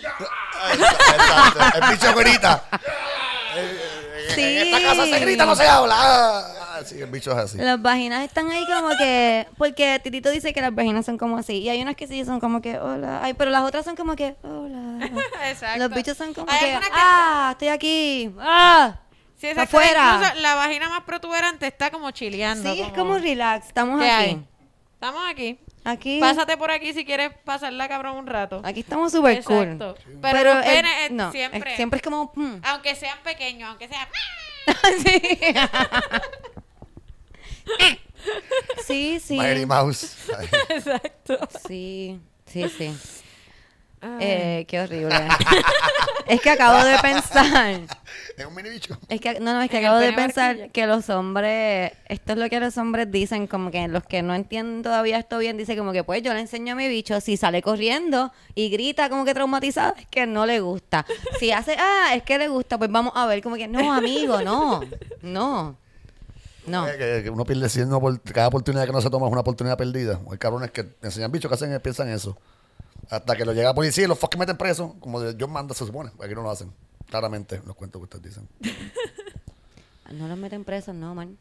C: Exacto. El bicho grita.
A: Sí.
C: En esta casa se grita, no se habla. Ah, sí, el bicho es así.
A: Las vaginas están ahí como que. Porque Titito dice que las vaginas son como así. Y hay unas que sí son como que, hola. Ay, pero las otras son como que, hola.
B: Exacto.
A: Los bichos son como
B: Hay
A: que, ah, estoy aquí. Ah.
B: Sí,
A: está
B: exacto.
A: afuera.
B: Incluso la vagina más protuberante está como chileando.
A: Sí, es como relax. Estamos
B: ¿Qué
A: aquí.
B: hay? Estamos aquí.
A: Aquí.
B: Pásate por aquí si quieres pasarla cabrón un rato.
A: Aquí estamos súper cool.
B: Exacto. Pero, los
A: el-
B: penes es
A: no,
B: siempre,
A: es- siempre es como. mm.
B: aunque sean pequeños, aunque sean...
A: sí. sí, sí.
C: Mary Mouse.
B: Exacto.
A: Sí, sí, sí. Eh, qué horrible. es que acabo de pensar
C: Es un mini bicho.
A: Es que, no, no, es que acabo de pensar que los hombres, esto es lo que los hombres dicen, como que los que no entienden todavía esto bien, dicen como que pues yo le enseño a mi bicho, si sale corriendo y grita como que traumatizado, es que no le gusta. Si hace, ah, es que le gusta, pues vamos a ver, como que no, amigo, no, no, no.
C: Que, que uno pierde siendo por cada oportunidad que no se toma es una oportunidad perdida. Hay cabrones que enseñan bichos que hacen piensan eso. Hasta que lo llega la policía y los fucking meten presos, como de- Dios manda, se supone. Aquí no lo hacen. Claramente, los cuentos que ustedes dicen.
A: No los meten presos, no, man.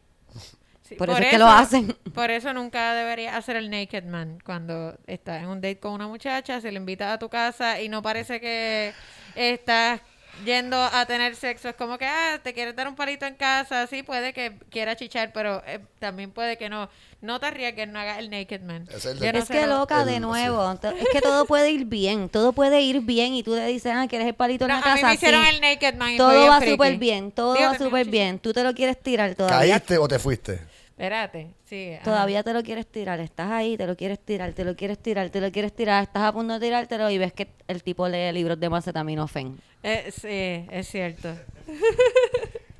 B: Sí,
A: Por eso es que lo hacen.
B: Por eso nunca debería hacer el naked man cuando estás en un date con una muchacha, se le invita a tu casa y no parece que estás yendo a tener sexo. Es como que, ah, te quieres dar un palito en casa, sí, puede que quiera chichar, pero eh, también puede que no. No te arriesgues, no hagas el naked man.
C: Es el de-
B: no
A: es
B: sé
A: que
B: lo-
A: loca, de nuevo. Es que todo puede ir bien. Todo puede ir bien. Y tú le dices, ah, ¿quieres el palito en
B: No,
A: la
B: a
A: casa?
B: mí me hicieron
A: Sí.
B: el naked man y
A: Todo va súper bien. Todo
B: Digo,
A: va súper bien. Tú te lo quieres tirar todavía.
C: ¿Caíste o te fuiste?
B: Espérate, sí. ajá.
A: Todavía te lo quieres tirar. Estás ahí, te lo quieres tirar, te lo quieres tirar, te lo quieres tirar. Estás a punto de tirártelo y ves que el tipo lee libros de macetaminofen.
B: Eh, sí, es cierto.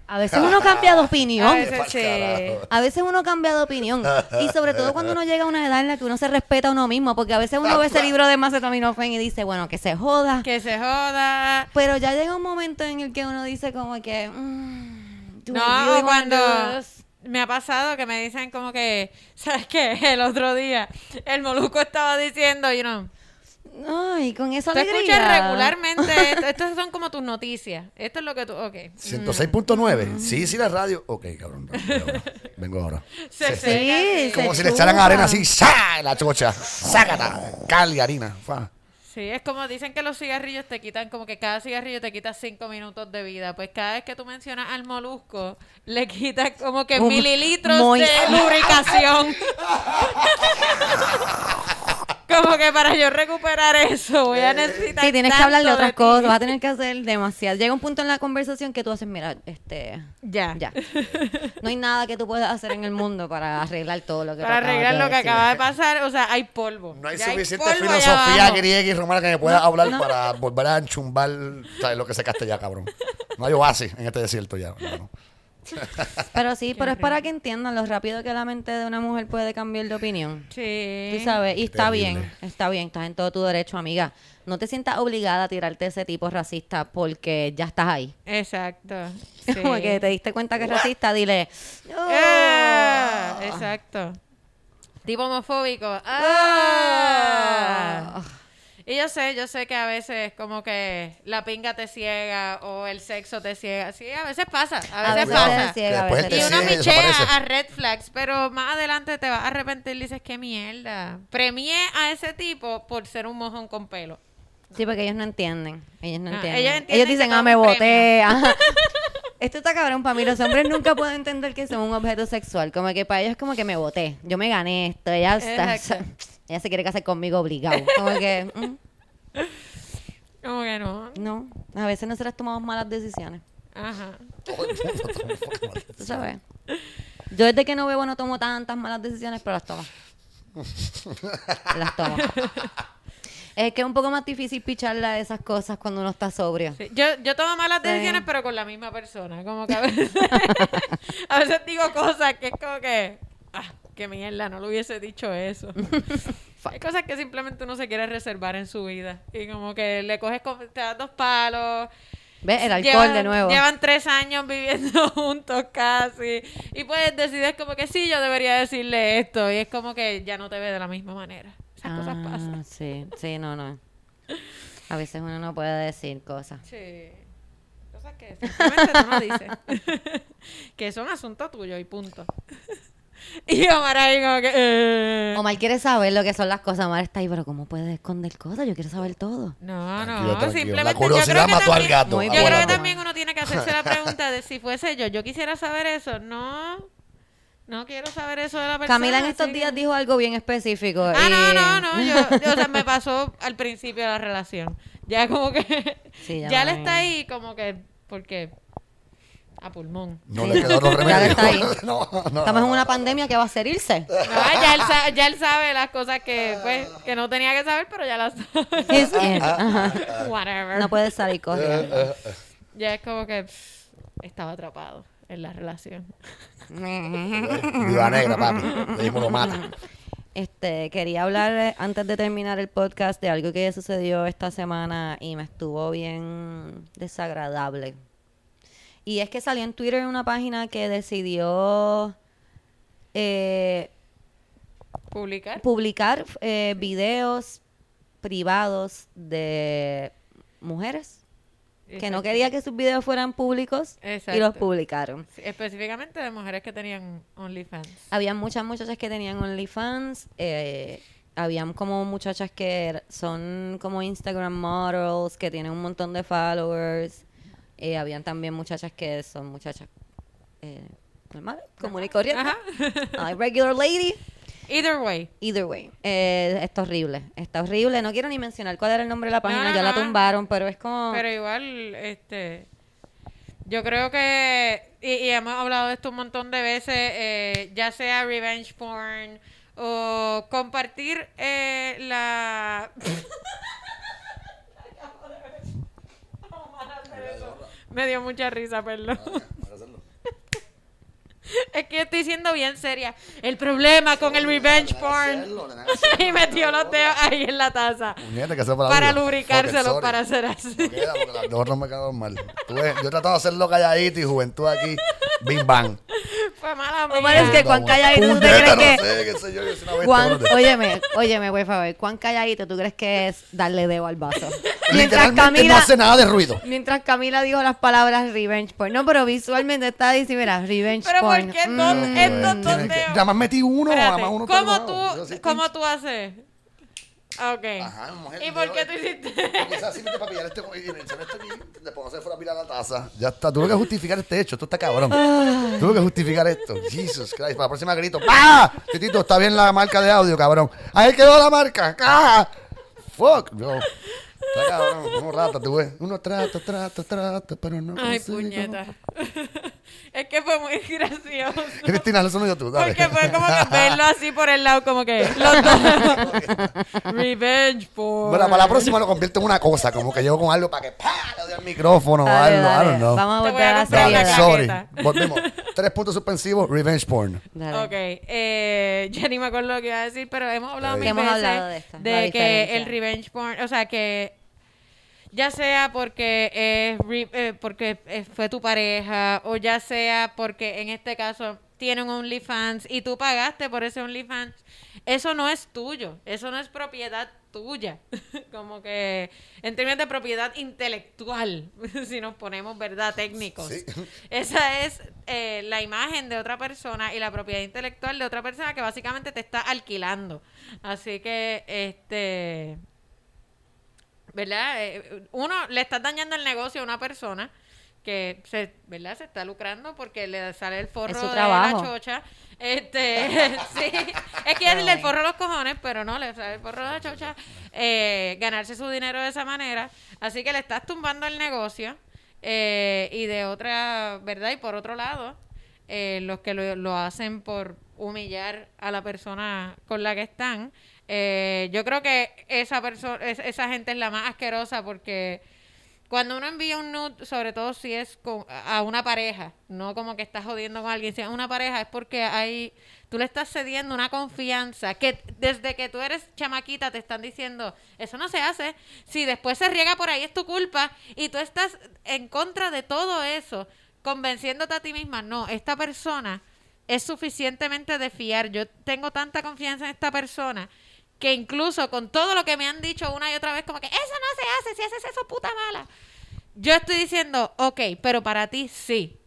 A: A veces uno cambia de opinión.
B: A veces
C: pa'l
B: sí.
C: carajo.
A: A veces uno cambia de opinión. Y sobre todo cuando uno llega a una edad en la que uno se respeta a uno mismo. Porque a veces uno ve ese libro de macetaminofen y dice, bueno, que se joda.
B: Que se joda.
A: Pero ya llega un momento en el que uno dice como que... mm,
B: No, cuando me ha pasado que me dicen como que, ¿sabes qué? El otro día el Moluco estaba diciendo, you know,
A: Ay, con esa
B: tú
A: alegría.
B: escuchas regularmente, esto- estas son como tus noticias. Esto es lo que tú, ok.
C: 106.9. Sí, sí, la radio. Ok, cabrón. vengo ahora. Vengo ahora.
B: Se Sí.
C: Como
A: se
C: si le echaran
A: chupa.
C: arena así, ¡sa! La chocha. Sácata. Cal y harina. Fa.
B: Sí, es como dicen que los cigarrillos te quitan, como que cada cigarrillo te quita cinco minutos de vida. Pues cada vez que tú mencionas al molusco, le quitas como que
A: Un-
B: mililitros
A: muy-
B: de lubricación. como que para yo recuperar eso voy a necesitar
A: Sí, tienes que hablar de otras cosas, vas a tener que hacer demasiado. Llega un punto en la conversación que tú haces, mira, este,
B: Ya.
A: ya. No hay nada que tú puedas hacer en el mundo para arreglar todo lo que
B: Para arreglar lo que
A: decir.
B: acaba de pasar, o sea, hay polvo.
C: No hay
B: Ya
C: suficiente filosofía griega y romana que me pueda hablar para volver a enchumbar ¿sabes? lo que secaste ya, cabrón. No hay oasis en este desierto ya. hermano.
A: Pero sí, pero es para que entiendan lo rápido que la mente de una mujer puede cambiar de opinión.
B: Sí.
A: Tú sabes, y está
C: Terrible.
A: bien, está bien, estás en todo tu derecho, amiga. No te sientas obligada a tirarte ese tipo racista porque ya estás ahí.
B: Exacto.
A: Como que te diste cuenta que es racista, dile. "Oh".
B: Ah, exacto. Tipo homofóbico. Ah. Y yo sé, yo sé que a veces como que la pinga te ciega o el sexo te ciega. Sí, a veces pasa, a
A: A
B: veces, pasa.
A: ciega, a veces
B: Y uno michea a red flags, pero más adelante te vas a arrepentir y dices, qué mierda. Premié a ese tipo por ser un mojón con pelo.
A: Sí, porque ellos no entienden. Ellos no
B: Ah,
A: entienden.
B: ellos
A: Ellos,
B: entienden que
A: dicen, ah, me boté. Esto está cabrón para mí. Los hombres nunca pueden entender que son un objeto sexual. Como que para ellos es como que me boté. Yo me gané esto. Ella, está,
B: Exacto.
A: Ella se quiere casar conmigo obligado. Como que, mm,
B: Como que no.
A: no. A veces nosotros tomamos malas decisiones.
B: Ajá.
C: Todo el mundo toma fucking mal.
A: ¿Tú sabes? Yo desde que no bebo no tomo tantas malas decisiones, pero las tomo. las tomo. Es que es un poco más difícil picharle a esas cosas cuando uno está sobrio.
B: Sí, Yo, yo tomo malas decisiones, pero con la misma persona. Como que a veces, a veces digo cosas que es como que, ah, qué mierda, no le hubiese dicho eso. Hay cosas que simplemente uno se quiere reservar en su vida. Y como que le coges, con- te das dos palos.
A: ¿Ves? El alcohol
B: Llevan-
A: de nuevo.
B: Llevan tres años viviendo juntos casi. Y pues decides como que sí, yo debería decirle esto. Y es como que ya no te ve de la misma manera. Esas cosas
A: Ah,
B: pasan.
A: Sí, sí, no, no. A veces uno no puede decir cosas.
B: Sí. Cosas que simplemente tú no dices. que son asunto tuyo y punto. y Omar ahí como que... eh.
A: Omar quiere saber lo que son las cosas. Omar está ahí, pero ¿cómo puedes esconder cosas? Yo quiero saber todo.
B: No,
C: Tranquilo,
B: no,
C: tranquilo.
B: simplemente
C: La
B: yo
C: curiosidad
B: creo que
C: mató al
B: también-
C: gato.
A: Muy
B: Yo creo que también uno tiene que hacerse la pregunta de si fuese yo, yo quisiera saber eso. No, no quiero saber eso de la persona.
A: Camila en estos días
B: que-
A: dijo algo bien específico.
B: Ah,
A: y-
B: no, no, no. Yo, yo, o sea, me pasó al principio de la relación. Ya como que.
A: Sí, ya
B: ya le está ahí como que. Porque. A pulmón.
C: No
A: Sí.
C: le quedó los
A: Ya está ahí.
C: no, no,
A: Estamos en una
C: no.
A: pandemia que va a ser irse.
B: No, ya, él sa- ya él sabe las cosas que, pues, que no tenía que saber, pero ya las sabe.
A: He's in. Ajá.
B: Whatever.
A: No puedes salir corriendo.
C: Eh, eh, eh.
B: Ya es como que. pff, estaba atrapado en la relación.
C: Viva negra, papi. Le lo mata.
A: Este, quería hablar antes de terminar el podcast de algo que sucedió esta semana y me estuvo bien desagradable. Y es que salió en Twitter una página que decidió eh,
B: ¿Publicar?
A: publicar eh, videos privados de mujeres que no quería que sus videos fueran públicos y los publicaron.
B: Sí, Específicamente de mujeres que tenían OnlyFans.
A: Había muchas muchachas que tenían OnlyFans. Eh, habían como muchachas que er- son como Instagram models, que tienen un montón de followers. Eh, habían también muchachas que son muchachas eh, normales, común y corriente. Regular lady.
B: Either way.
A: Either way. Eh, está horrible. Está horrible. No quiero ni mencionar cuál era el nombre de la página.
B: no,
A: ya la tumbaron, pero es como...
B: Pero igual, este. Yo creo que. Y, y hemos hablado de esto un montón de veces. eh, ya sea revenge porn o compartir eh, la. Me dio mucha risa, perdón. Es que estoy siendo bien seria. El problema con el revenge porn. y metió los dedos ahí en la taza.
C: Para sorry.
B: para hacer así.
C: Porque las dos no me quedaron mal. Yo he tratado de hacerlo calladito y juventud aquí. Bing bang.
B: Fue mala
A: Omar, es que cuán
C: Vamos.
A: calladito tú te crees
C: no
A: que...
C: brother.
A: óyeme, óyeme, por favor, ¿cuán calladito tú crees que es darle dedo al vaso? Mientras Camila,
C: no hace nada de ruido.
A: mientras Camila dijo las palabras revenge porn. No, pero visualmente está diciendo, mira, revenge
B: Pero ¿por
A: porn.
B: qué
A: Mm.
B: estos dos dedos?
C: Nada más metí uno, nada más uno está
B: ¿Cómo
C: enojado. Yo
B: tú, ¿cómo tú haces? Ok.
C: Ajá, mujer,
B: ¿Y por qué tú hiciste?
C: Es así, para pillar este y mencionar esto aquí, después se fuera a pilar la taza. Ya está, tuve que justificar este hecho, esto está cabrón. Tuve que justificar esto. Jesus Christ, para la próxima grito. ¡Ah! Titito, está bien la marca de audio, cabrón. Ahí quedó la marca. ¡Ah! Fuck, yo. Está cabrón, uno rata, tú ves. Uno trata, trata, trata, pero no
B: Ay,
C: consigo.
B: puñeta. es que fue muy gracioso.
C: Cristina, eso no yo tú, dale.
B: Porque fue como que verlo así por el lado, como que los dos. Revenge porn.
C: Bueno, para la próxima lo convierto en una cosa, como que llego con algo para que ¡pah! le doy el micrófono o
A: Dale,
C: algo, I
A: dale.
C: don't know.
A: Vamos a volver
B: a
A: a la
C: sorry. Volvemos. Tres puntos suspensivos, revenge porn.
A: Dale.
B: Ok, eh, ya ni me acuerdo lo que iba a decir, pero hemos hablado
C: Sí.
B: mil
A: Hemos
B: veces
A: hablado de esto,
B: de que el revenge porn, o sea, que ya sea porque eh, porque fue tu pareja o ya sea porque en este caso tiene un OnlyFans y tú pagaste por ese OnlyFans, eso no es tuyo, eso no es propiedad tuya, como que en términos de propiedad intelectual, si nos ponemos, ¿verdad?, técnicos.
C: Sí.
B: Esa es eh, la imagen de otra persona y la propiedad intelectual de otra persona que básicamente te está alquilando. Así que, este, ¿verdad? Eh, uno le está dañando el negocio a una persona que se, ¿verdad? Se está lucrando porque le sale el forro
A: Es su
B: de la chocha. Este, sí, es que decirle el forro a los cojones, pero no, le sale el forro de la chocha. Eh, ganarse su dinero de esa manera. Así que le estás tumbando el negocio. eh, y de otra, ¿verdad? Y por otro lado, eh, los que lo, lo hacen por humillar a la persona con la que están. Eh, yo creo que esa persona, esa gente es la más asquerosa porque cuando uno envía un nude, sobre todo si es con, a una pareja, no como que estás jodiendo con alguien, si es una pareja es porque hay, tú le estás cediendo una confianza que desde que tú eres chamaquita te están diciendo, eso no se hace, si después se riega por ahí es tu culpa y tú estás en contra de todo eso, convenciéndote a ti misma, no, esta persona es suficientemente de fiar, yo tengo tanta confianza en esta persona que incluso con todo lo que me han dicho una y otra vez, como que eso no se hace, si haces eso, puta mala. Yo estoy diciendo, ok, pero para ti sí.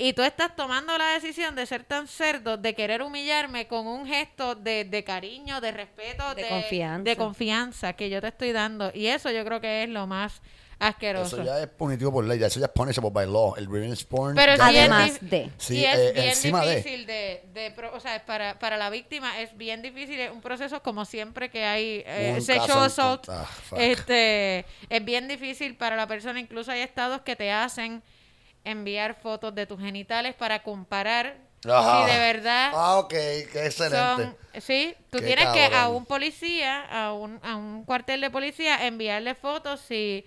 B: Y tú estás tomando la decisión de ser tan cerdo, de querer humillarme con un gesto de, de cariño, de respeto,
A: De
B: de,
A: confianza.
B: de confianza que yo te estoy dando. Y eso yo creo que es lo más asqueroso.
C: Eso ya es punitivo por ley, ya eso ya es punishable by law. El revenge porn.
B: Pero
C: ya
B: es
A: Además
B: dif-
A: de.
C: Sí,
B: y es
C: eh,
B: bien
C: encima de.
B: difícil de, de pro- o sea, para, para la víctima es bien difícil, es un proceso como siempre que hay eh, sexual assault,
C: ah,
B: este, es bien difícil para la persona, incluso hay estados que te hacen enviar fotos de tus genitales para comparar
C: Ajá.
B: si de verdad
C: Ah, ok, qué excelente.
B: son, sí, tú
C: Qué
B: tienes que a un policía, a un, a un cuartel de policía, enviarle fotos si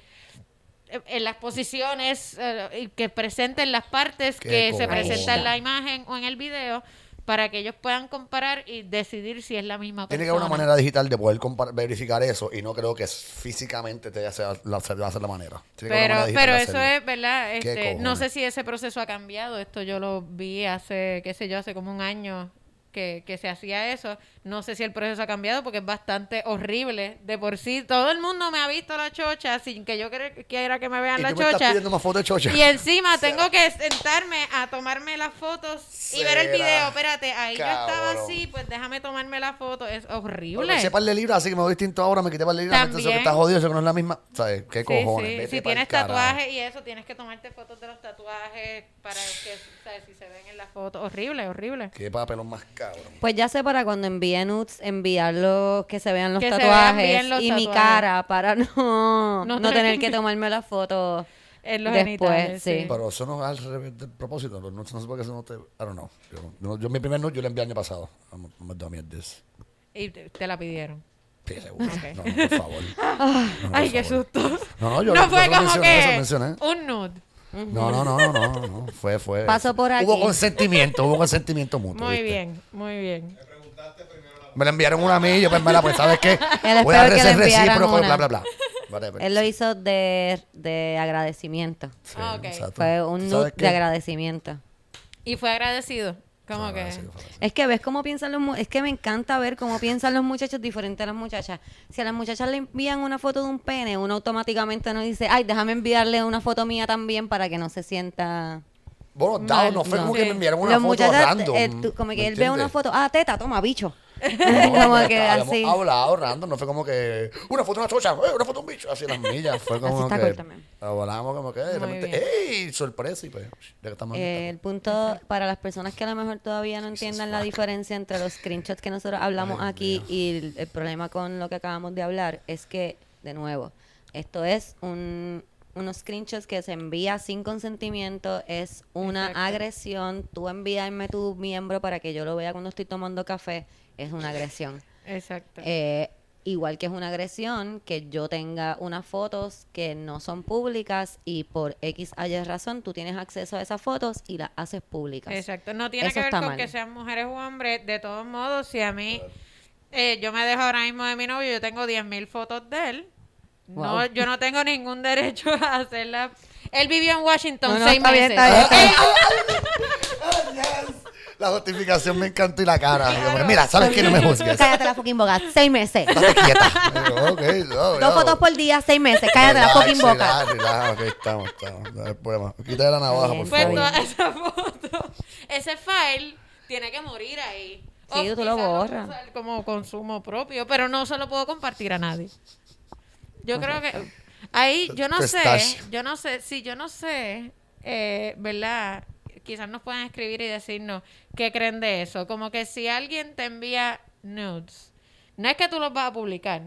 B: en las posiciones eh, y que presenten las partes
C: Qué
B: que se presentan en la imagen o en el video para que ellos puedan comparar y decidir si es la misma persona.
C: Tiene que haber una manera digital de poder compar- verificar eso y no creo que físicamente te sea la, se va a hacer la manera. Tiene que haber
B: Pero,
C: una manera digital
B: pero eso
C: hacerlo.
B: es, ¿verdad?
C: ¿Qué
B: Este, no sé si ese proceso ha cambiado. Esto yo lo vi hace, qué sé yo, hace como un año que, que se hacía eso. No sé si el proceso ha cambiado porque es bastante horrible. De por sí, todo el mundo me ha visto la chocha sin que yo quiera que me vean
C: Y
B: la
C: tú me estás
B: chocha.
C: pidiendo más fotos de chocha.
B: Y encima tengo que sentarme a tomarme las fotos y ver el video. Espérate, ahí yo estaba así, pues déjame tomarme la foto. Es horrible.
C: me par de libras, así que me voy distinto ahora, me quité par de libras, que está jodido, eso que no es la misma. ¿Sabes? ¿Qué
B: Sí,
C: cojones?
B: sí.
C: Vete
B: Si tienes tatuajes y eso, tienes que tomarte fotos de los tatuajes para que, ¿sabes? Si se ven en la foto. Horrible, horrible.
C: Qué papelón más cabrón.
A: Pues ya sé para cuando envíe nudes, enviarlo, que se vean los
B: Que se vean
A: tatuajes
B: los
A: y mi
B: tatuajes.
A: cara para no,
B: No
A: no,
B: tener que-
A: tomarme la foto
B: En los
A: después.
B: genitales,
A: sí.
C: Pero eso no es al revés del propósito. No, no sé por qué eso no te. I don't know. Yo, yo, yo mi primer nude yo lo envié el año pasado. I'm, I'm this.
B: Y te, te la pidieron.
C: Sí, seguro.
B: Ok.
C: No, no, por favor. No, por
B: Ay, qué
C: favor.
B: susto.
C: No, no, yo
B: no fue como
C: mencioné eso,
B: que
C: mencioné.
B: un nude.
C: No, no, no, no, no, no, no. Fue, fue.
A: Paso por
C: Hubo
A: aquí.
C: consentimiento, hubo consentimiento mutuo.
B: Muy
C: ¿viste?
B: bien, muy bien.
C: Me la enviaron una a mí, yo pues, mira, pues, ¿sabes qué? Voy a
A: que
C: ser recíproco, bla, bla, bla. Whatever.
A: Él lo hizo de, de agradecimiento.
C: Sí,
B: Ah, ok.
C: exacto.
A: Fue un
C: ¿Sabes
A: nude
C: qué?
A: de agradecimiento.
B: Y fue agradecido. Como
C: Fue
B: que.
C: fue.
A: Es que ves cómo piensan los es que me encanta ver cómo piensan los muchachos diferente a las muchachas. Si a las muchachas le envían una foto de un pene, uno automáticamente no dice, ay, déjame enviarle una foto mía también para que no se sienta.
C: Bueno, dado, no fue
A: no.
C: como
B: Sí.
C: que me enviaron una
A: los
C: foto
A: muchachos,
C: random.
A: eh, tú- como que
C: ¿me
A: él ve una
C: entiendes?
A: foto, ah, teta, toma, bicho. Como
C: no,
A: que así.
C: hablado random, no fue como que una foto de una chocha, eh, una foto de un bicho, así las millas. Fue como
A: Así está
C: que hablamos como que de repente. ¡ey! Sorpresa y pues, ya que estamos
A: Eh, el punto para las personas que a lo mejor todavía no entiendan la diferencia entre los screenshots que nosotros hablamos
C: Ay,
A: aquí
C: Dios.
A: y el, el problema con lo que acabamos de hablar es que, de nuevo, esto es un, unos screenshots que se envía sin consentimiento, es una
B: Exacto.
A: agresión. Tú envíame tu miembro para que yo lo vea cuando estoy tomando café, es una agresión.
B: Exacto.
A: Eh, igual que es una agresión que yo tenga unas fotos que no son públicas y por X a Y razón tú tienes acceso a esas fotos y las haces públicas.
B: Exacto. No tiene
A: Eso
B: que ver con
A: mal.
B: que sean mujeres o hombres. De todos modos, si a mí. eh, yo me dejo ahora mismo de mi novio, yo tengo 10.000 fotos de él. No, yo no tengo ningún derecho a hacerla. Él vivió en Washington
A: No, no,
B: seis
A: está bien,
B: meses.
A: está bien, está bien.
C: La justificación me encantó y la cara. Mira, ¿sabes qué? No me juzgues.
A: Cállate la fucking boca, seis meses.
C: Estate quieta. Digo, ok, no,
A: Dos
C: no.
A: fotos por día, seis meses. Cállate la fucking boca.
C: Relax, relax, ok, estamos, estamos. No hay problema. La navaja, por
B: Pues
C: favor.
B: toda esa foto, ese file tiene que morir ahí.
A: Sí,
B: O
A: tú lo borras.
B: como consumo propio, pero no se lo puedo compartir a nadie. Yo creo que ahí, yo no sé, yo no sé, si yo no sé, eh, ¿verdad? Quizás nos puedan escribir y decirnos qué creen de eso. Como que si alguien te envía nudes, no es que tú los vas a publicar,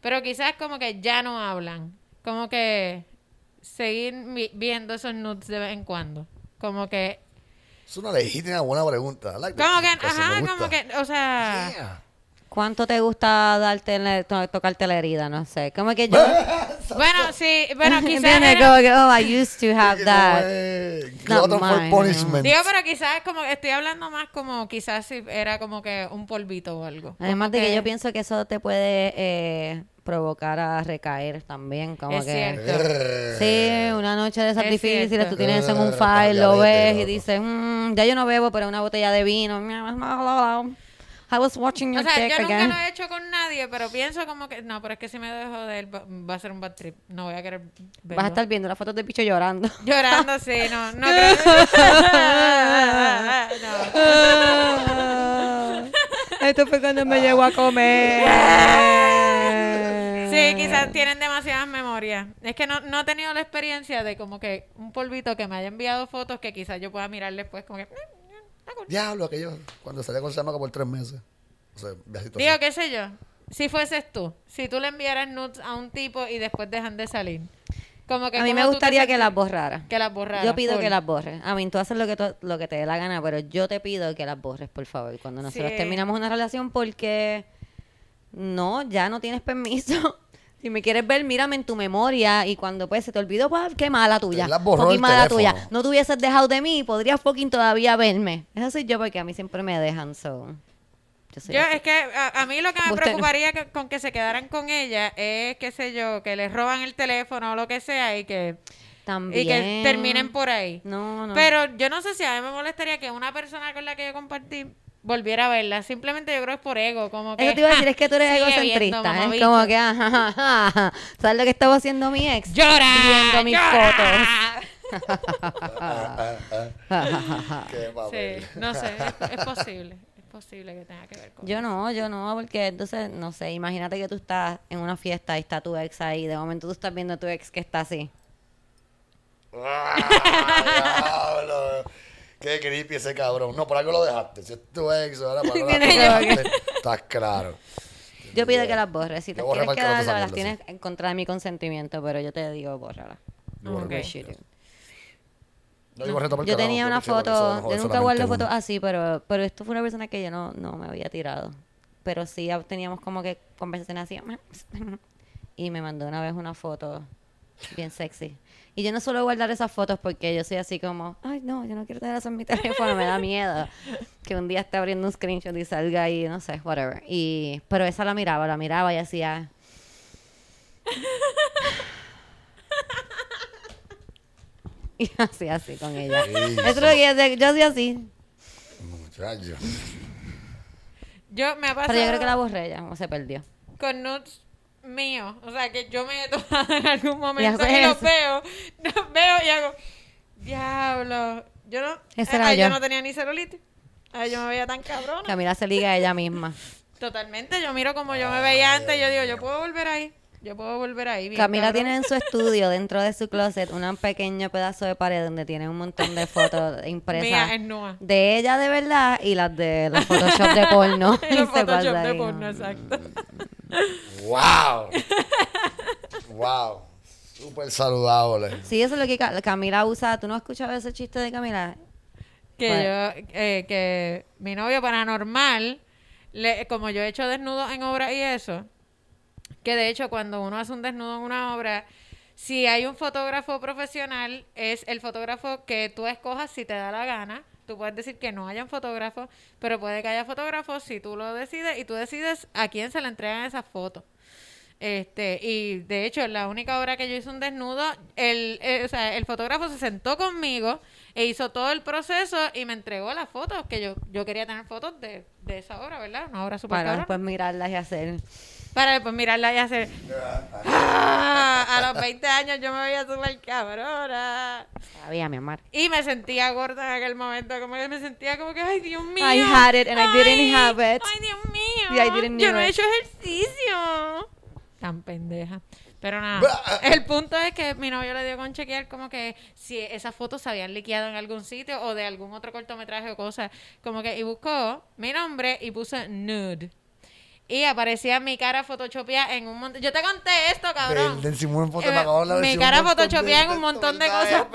B: pero quizás como que ya no hablan. Como que seguir vi- viendo esos nudes de vez en cuando. Como que,
C: Es una legítima buena pregunta. Like
B: como que, ajá, como que, o sea,
C: Yeah.
A: ¿Cuánto te gusta darte to- tocarte la herida? No sé. Como que yo.
B: bueno, sí, bueno, quizás. Era-
A: Como que, oh, I used to have
C: Que
A: that.
C: es glutton for punishment.
B: Digo, pero quizás como estoy hablando más como quizás si era como que un polvito o algo.
A: Además de que yo pienso que eso te puede eh, provocar a recaer también. Como
B: Es
A: que.
B: cierto.
A: Sí, una noche de esas
B: Es
A: difíciles,
B: cierto.
A: tú tienes eso en un file, lo ves y dices, "Mm, ya yo no bebo, pero una botella de vino. I was watching
B: O
A: your
B: sea,
A: dick
B: yo nunca
A: again.
B: lo he hecho con nadie, pero pienso como que no, pero es que si me dejo de él va, a ser un bad trip. No voy a querer verlo.
A: Vas a estar viendo las fotos de bicho llorando.
B: llorando, sí, no, no creo. no.
A: Esto fue cuando me llegó a comer.
B: Sí, quizás tienen demasiadas memorias. Es que no, no he tenido la experiencia de como que un polvito que me haya enviado fotos que quizás yo pueda mirar después como que...
C: Diablo, aquello. Cuando salía con Samaca por tres meses. O sea, viajito
B: Digo,
C: así.
B: qué sé yo. Si fueses tú, si tú le enviaras nudes a un tipo y después dejan de salir. Como que
A: A mí
B: ¿cómo
A: me gustaría que las borrara.
B: Que las borraras.
A: Yo pido que las borres. A mí tú haces lo que, tú- lo que te dé la gana, pero yo te pido que las borres, por favor. Cuando nosotros
B: Sí.
A: terminamos una relación porque no, ya no tienes permiso Si me quieres ver, mírame en tu memoria y cuando pues se te olvidó, pues qué mala tuya.
C: La borró el
A: mala
C: teléfono.
A: tuya. No te hubieses dejado de mí, podrías fucking todavía verme. Eso soy yo porque a mí siempre me dejan, so. Yo soy
B: Yo, es que a, a mí lo que me
A: Usted no.
B: preocuparía que- con que se quedaran con ella es, qué sé yo, que les roban el teléfono o lo que sea y que,
A: También.
B: y que terminen por ahí.
A: No, no.
B: Pero yo no sé si a mí me molestaría que una persona con la que yo compartí volviera a verla. Simplemente yo creo que es por ego. Como que,
A: Eso te iba a decir, es que tú eres egocentrista.
B: mamabicho.
A: como que, ajá, ajá, ajá. ¿sabes lo que estaba haciendo mi ex?
B: ¡Llora!
A: Viendo mis
B: ¡Llora!
A: fotos.
C: Qué papel.
B: Sí, no sé, es, es posible. Es posible que tenga que ver con
A: Yo no, yo no, porque entonces, no sé, imagínate que tú estás en una fiesta y está tu ex ahí, de momento tú estás viendo a tu ex que está así.
C: Qué creepy ese cabrón. No, por algo lo dejaste. Si es tu ex, ahora por algo lo dejaste. Estás claro.
A: Yo pido que las borres, si te
C: Yo borré
A: quieres
C: para que no te
A: quedar, las tienes en contra de mi consentimiento, pero yo te digo, bórrala.
C: Yo borré
B: Ok.
C: todo.
A: Shit.
C: No, yo
A: tenía una foto,
C: no
A: yo nunca guardo fotos así, pero, pero esto fue una persona que yo no, no me había tirado. Pero sí teníamos como que conversaciones así. Y me mandó una vez una foto bien sexy. Y yo no suelo guardar esas fotos porque yo soy así como, ay no, yo no quiero tener eso en mi teléfono, me da miedo. Que un día esté abriendo un screenshot y salga ahí, no sé, whatever. Y, pero esa la miraba, la miraba y hacía... Y así, así con ella. Eso que yo hacía así.
C: Muchacho.
B: Yo me ha pasado
A: Pero yo creo que la borré ya, o se perdió.
B: con nudes míos. O sea, que yo me he tomado en algún momento y los veo. Los veo y hago, diablo. Yo no, eh, ay,
A: yo.
B: no tenía ni celulitis. Ay, yo me veía tan cabrona.
A: Camila se liga a ella misma.
B: Totalmente. Yo miro como yo me veía antes y yo digo, yo puedo volver ahí. Yo puedo volver ahí. bien
A: Camila
B: cabrón.
A: tiene en su estudio, dentro de su closet, un pequeño pedazo de pared donde tiene un montón de fotos impresas.
B: Mía es nua.
A: De ella de verdad y las de los Photoshop de porno.
B: Y los Photoshop de porno, exacto.
C: ¡Wow! ¡Wow! Súper saludable.
A: Sí, eso es lo que Ca- Camila usa. ¿Tú no has escuchado ese chiste de Camila?
B: que
A: Bueno.
B: yo, eh, que mi novio paranormal, le, como yo he hecho desnudos en obra y eso, que de hecho cuando uno hace un desnudo en una obra, si hay un fotógrafo profesional, es el fotógrafo que tú escojas si te da la gana. Tú puedes decir que no hayan fotógrafos, pero puede que haya fotógrafos si tú lo decides y tú decides a quién se le entregan esas fotos. Este, y de hecho, la única obra que yo hice un desnudo, el, eh, o sea, el fotógrafo se sentó conmigo e hizo todo el proceso y me entregó las fotos, que yo, yo quería tener fotos de, de esa obra, ¿verdad? Una obra súper
A: Para después mirarlas y hacer.
B: Para después mirarla y hacer... ¡Ah! A los 20 años yo me veía súper cabrona.
A: Sabía, mi amor.
B: Y me sentía gorda en aquel momento, como que me sentía como que, ay, Dios mío.
A: I had it and I didn't
B: Ay,
A: have it.
B: Ay, Dios mío.
A: Yeah, I didn't
B: yo no he hecho ejercicio. Tan pendeja. Pero nada, el punto es que mi novio le dio con chequear como que si esas fotos se habían liqueado en algún sitio o de algún otro cortometraje o cosa. Como que, y buscó mi nombre y puso nude. Y aparecía mi cara photoshopeada en un montón. Yo te conté esto, cabrón.
C: Del, del Simón Ponte
B: Eh, mi cara photoshopeada en un montón de cosas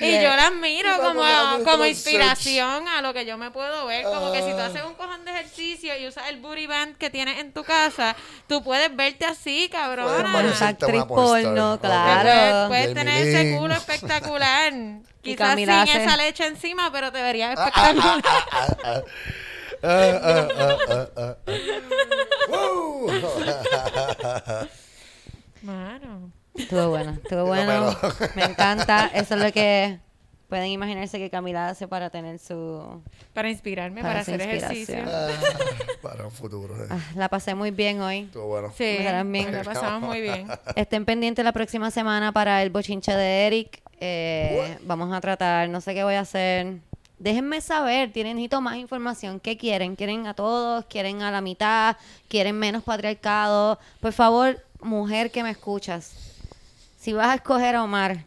B: Y
A: Yeah.
B: yo las miro como, como inspiración a lo que yo me puedo ver. Como que si tú
C: Ah.
B: haces un cojón de ejercicio y usas el booty band que tienes en tu casa, tú puedes verte así,
C: Puedes
B: cabrona.
C: parecerte
A: Actriz porno, claro.
B: Puedes, puedes
C: Jamie
B: tener ese culo espectacular. Quizás sin
A: hace-
B: esa leche encima, pero te verías espectacular. Mano.
A: Estuvo bueno, estuvo bueno. Me encanta. Eso es lo que pueden imaginarse que Camila hace para tener su...
B: Para inspirarme,
A: Para
B: hacer ejercicio.
C: Ah, Para un futuro. eh.
A: Ah, la pasé muy bien hoy.
C: Estuvo bueno.
B: Sí,
A: bien.
B: la pasamos muy bien.
A: Estén pendientes la próxima semana para el bochinche de Eric. Eh, vamos a tratar, no sé qué voy a hacer. Déjenme saber, tienen necesito más información. ¿Qué quieren? ¿Quieren a todos? ¿Quieren a la mitad? ¿Quieren menos patriarcado? Por favor, mujer que me escuchas, si vas a escoger a Omar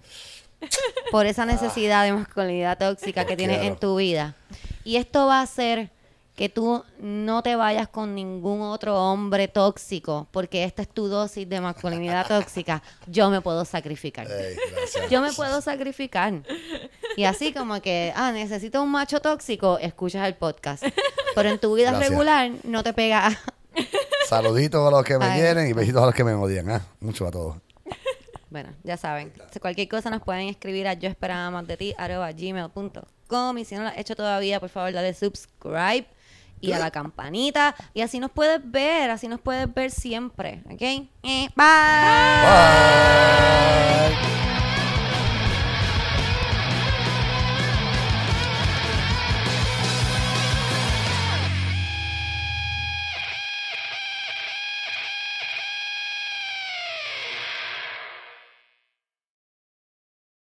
A: por esa necesidad de masculinidad tóxica que tienes en tu vida, y esto va a hacer que tú no te vayas con ningún otro hombre tóxico, porque esta es tu dosis de masculinidad tóxica, yo me puedo sacrificar. Yo me puedo sacrificar. Y así como que, ah, necesito un macho tóxico, escuchas el podcast. Pero en tu vida
C: Gracias.
A: regular no te pega
C: Saluditos a los que me
A: Ay.
C: quieren y besitos a los que me odian. ¿ah? Mucho a todos.
A: Bueno, ya saben. Si cualquier cosa nos pueden escribir a yo esperaba más de ti arroba gmail.com y si no lo has hecho todavía, por favor, dale subscribe y a la campanita y así nos puedes ver, así nos puedes ver siempre, ¿ok? Eh, bye.
C: Bye.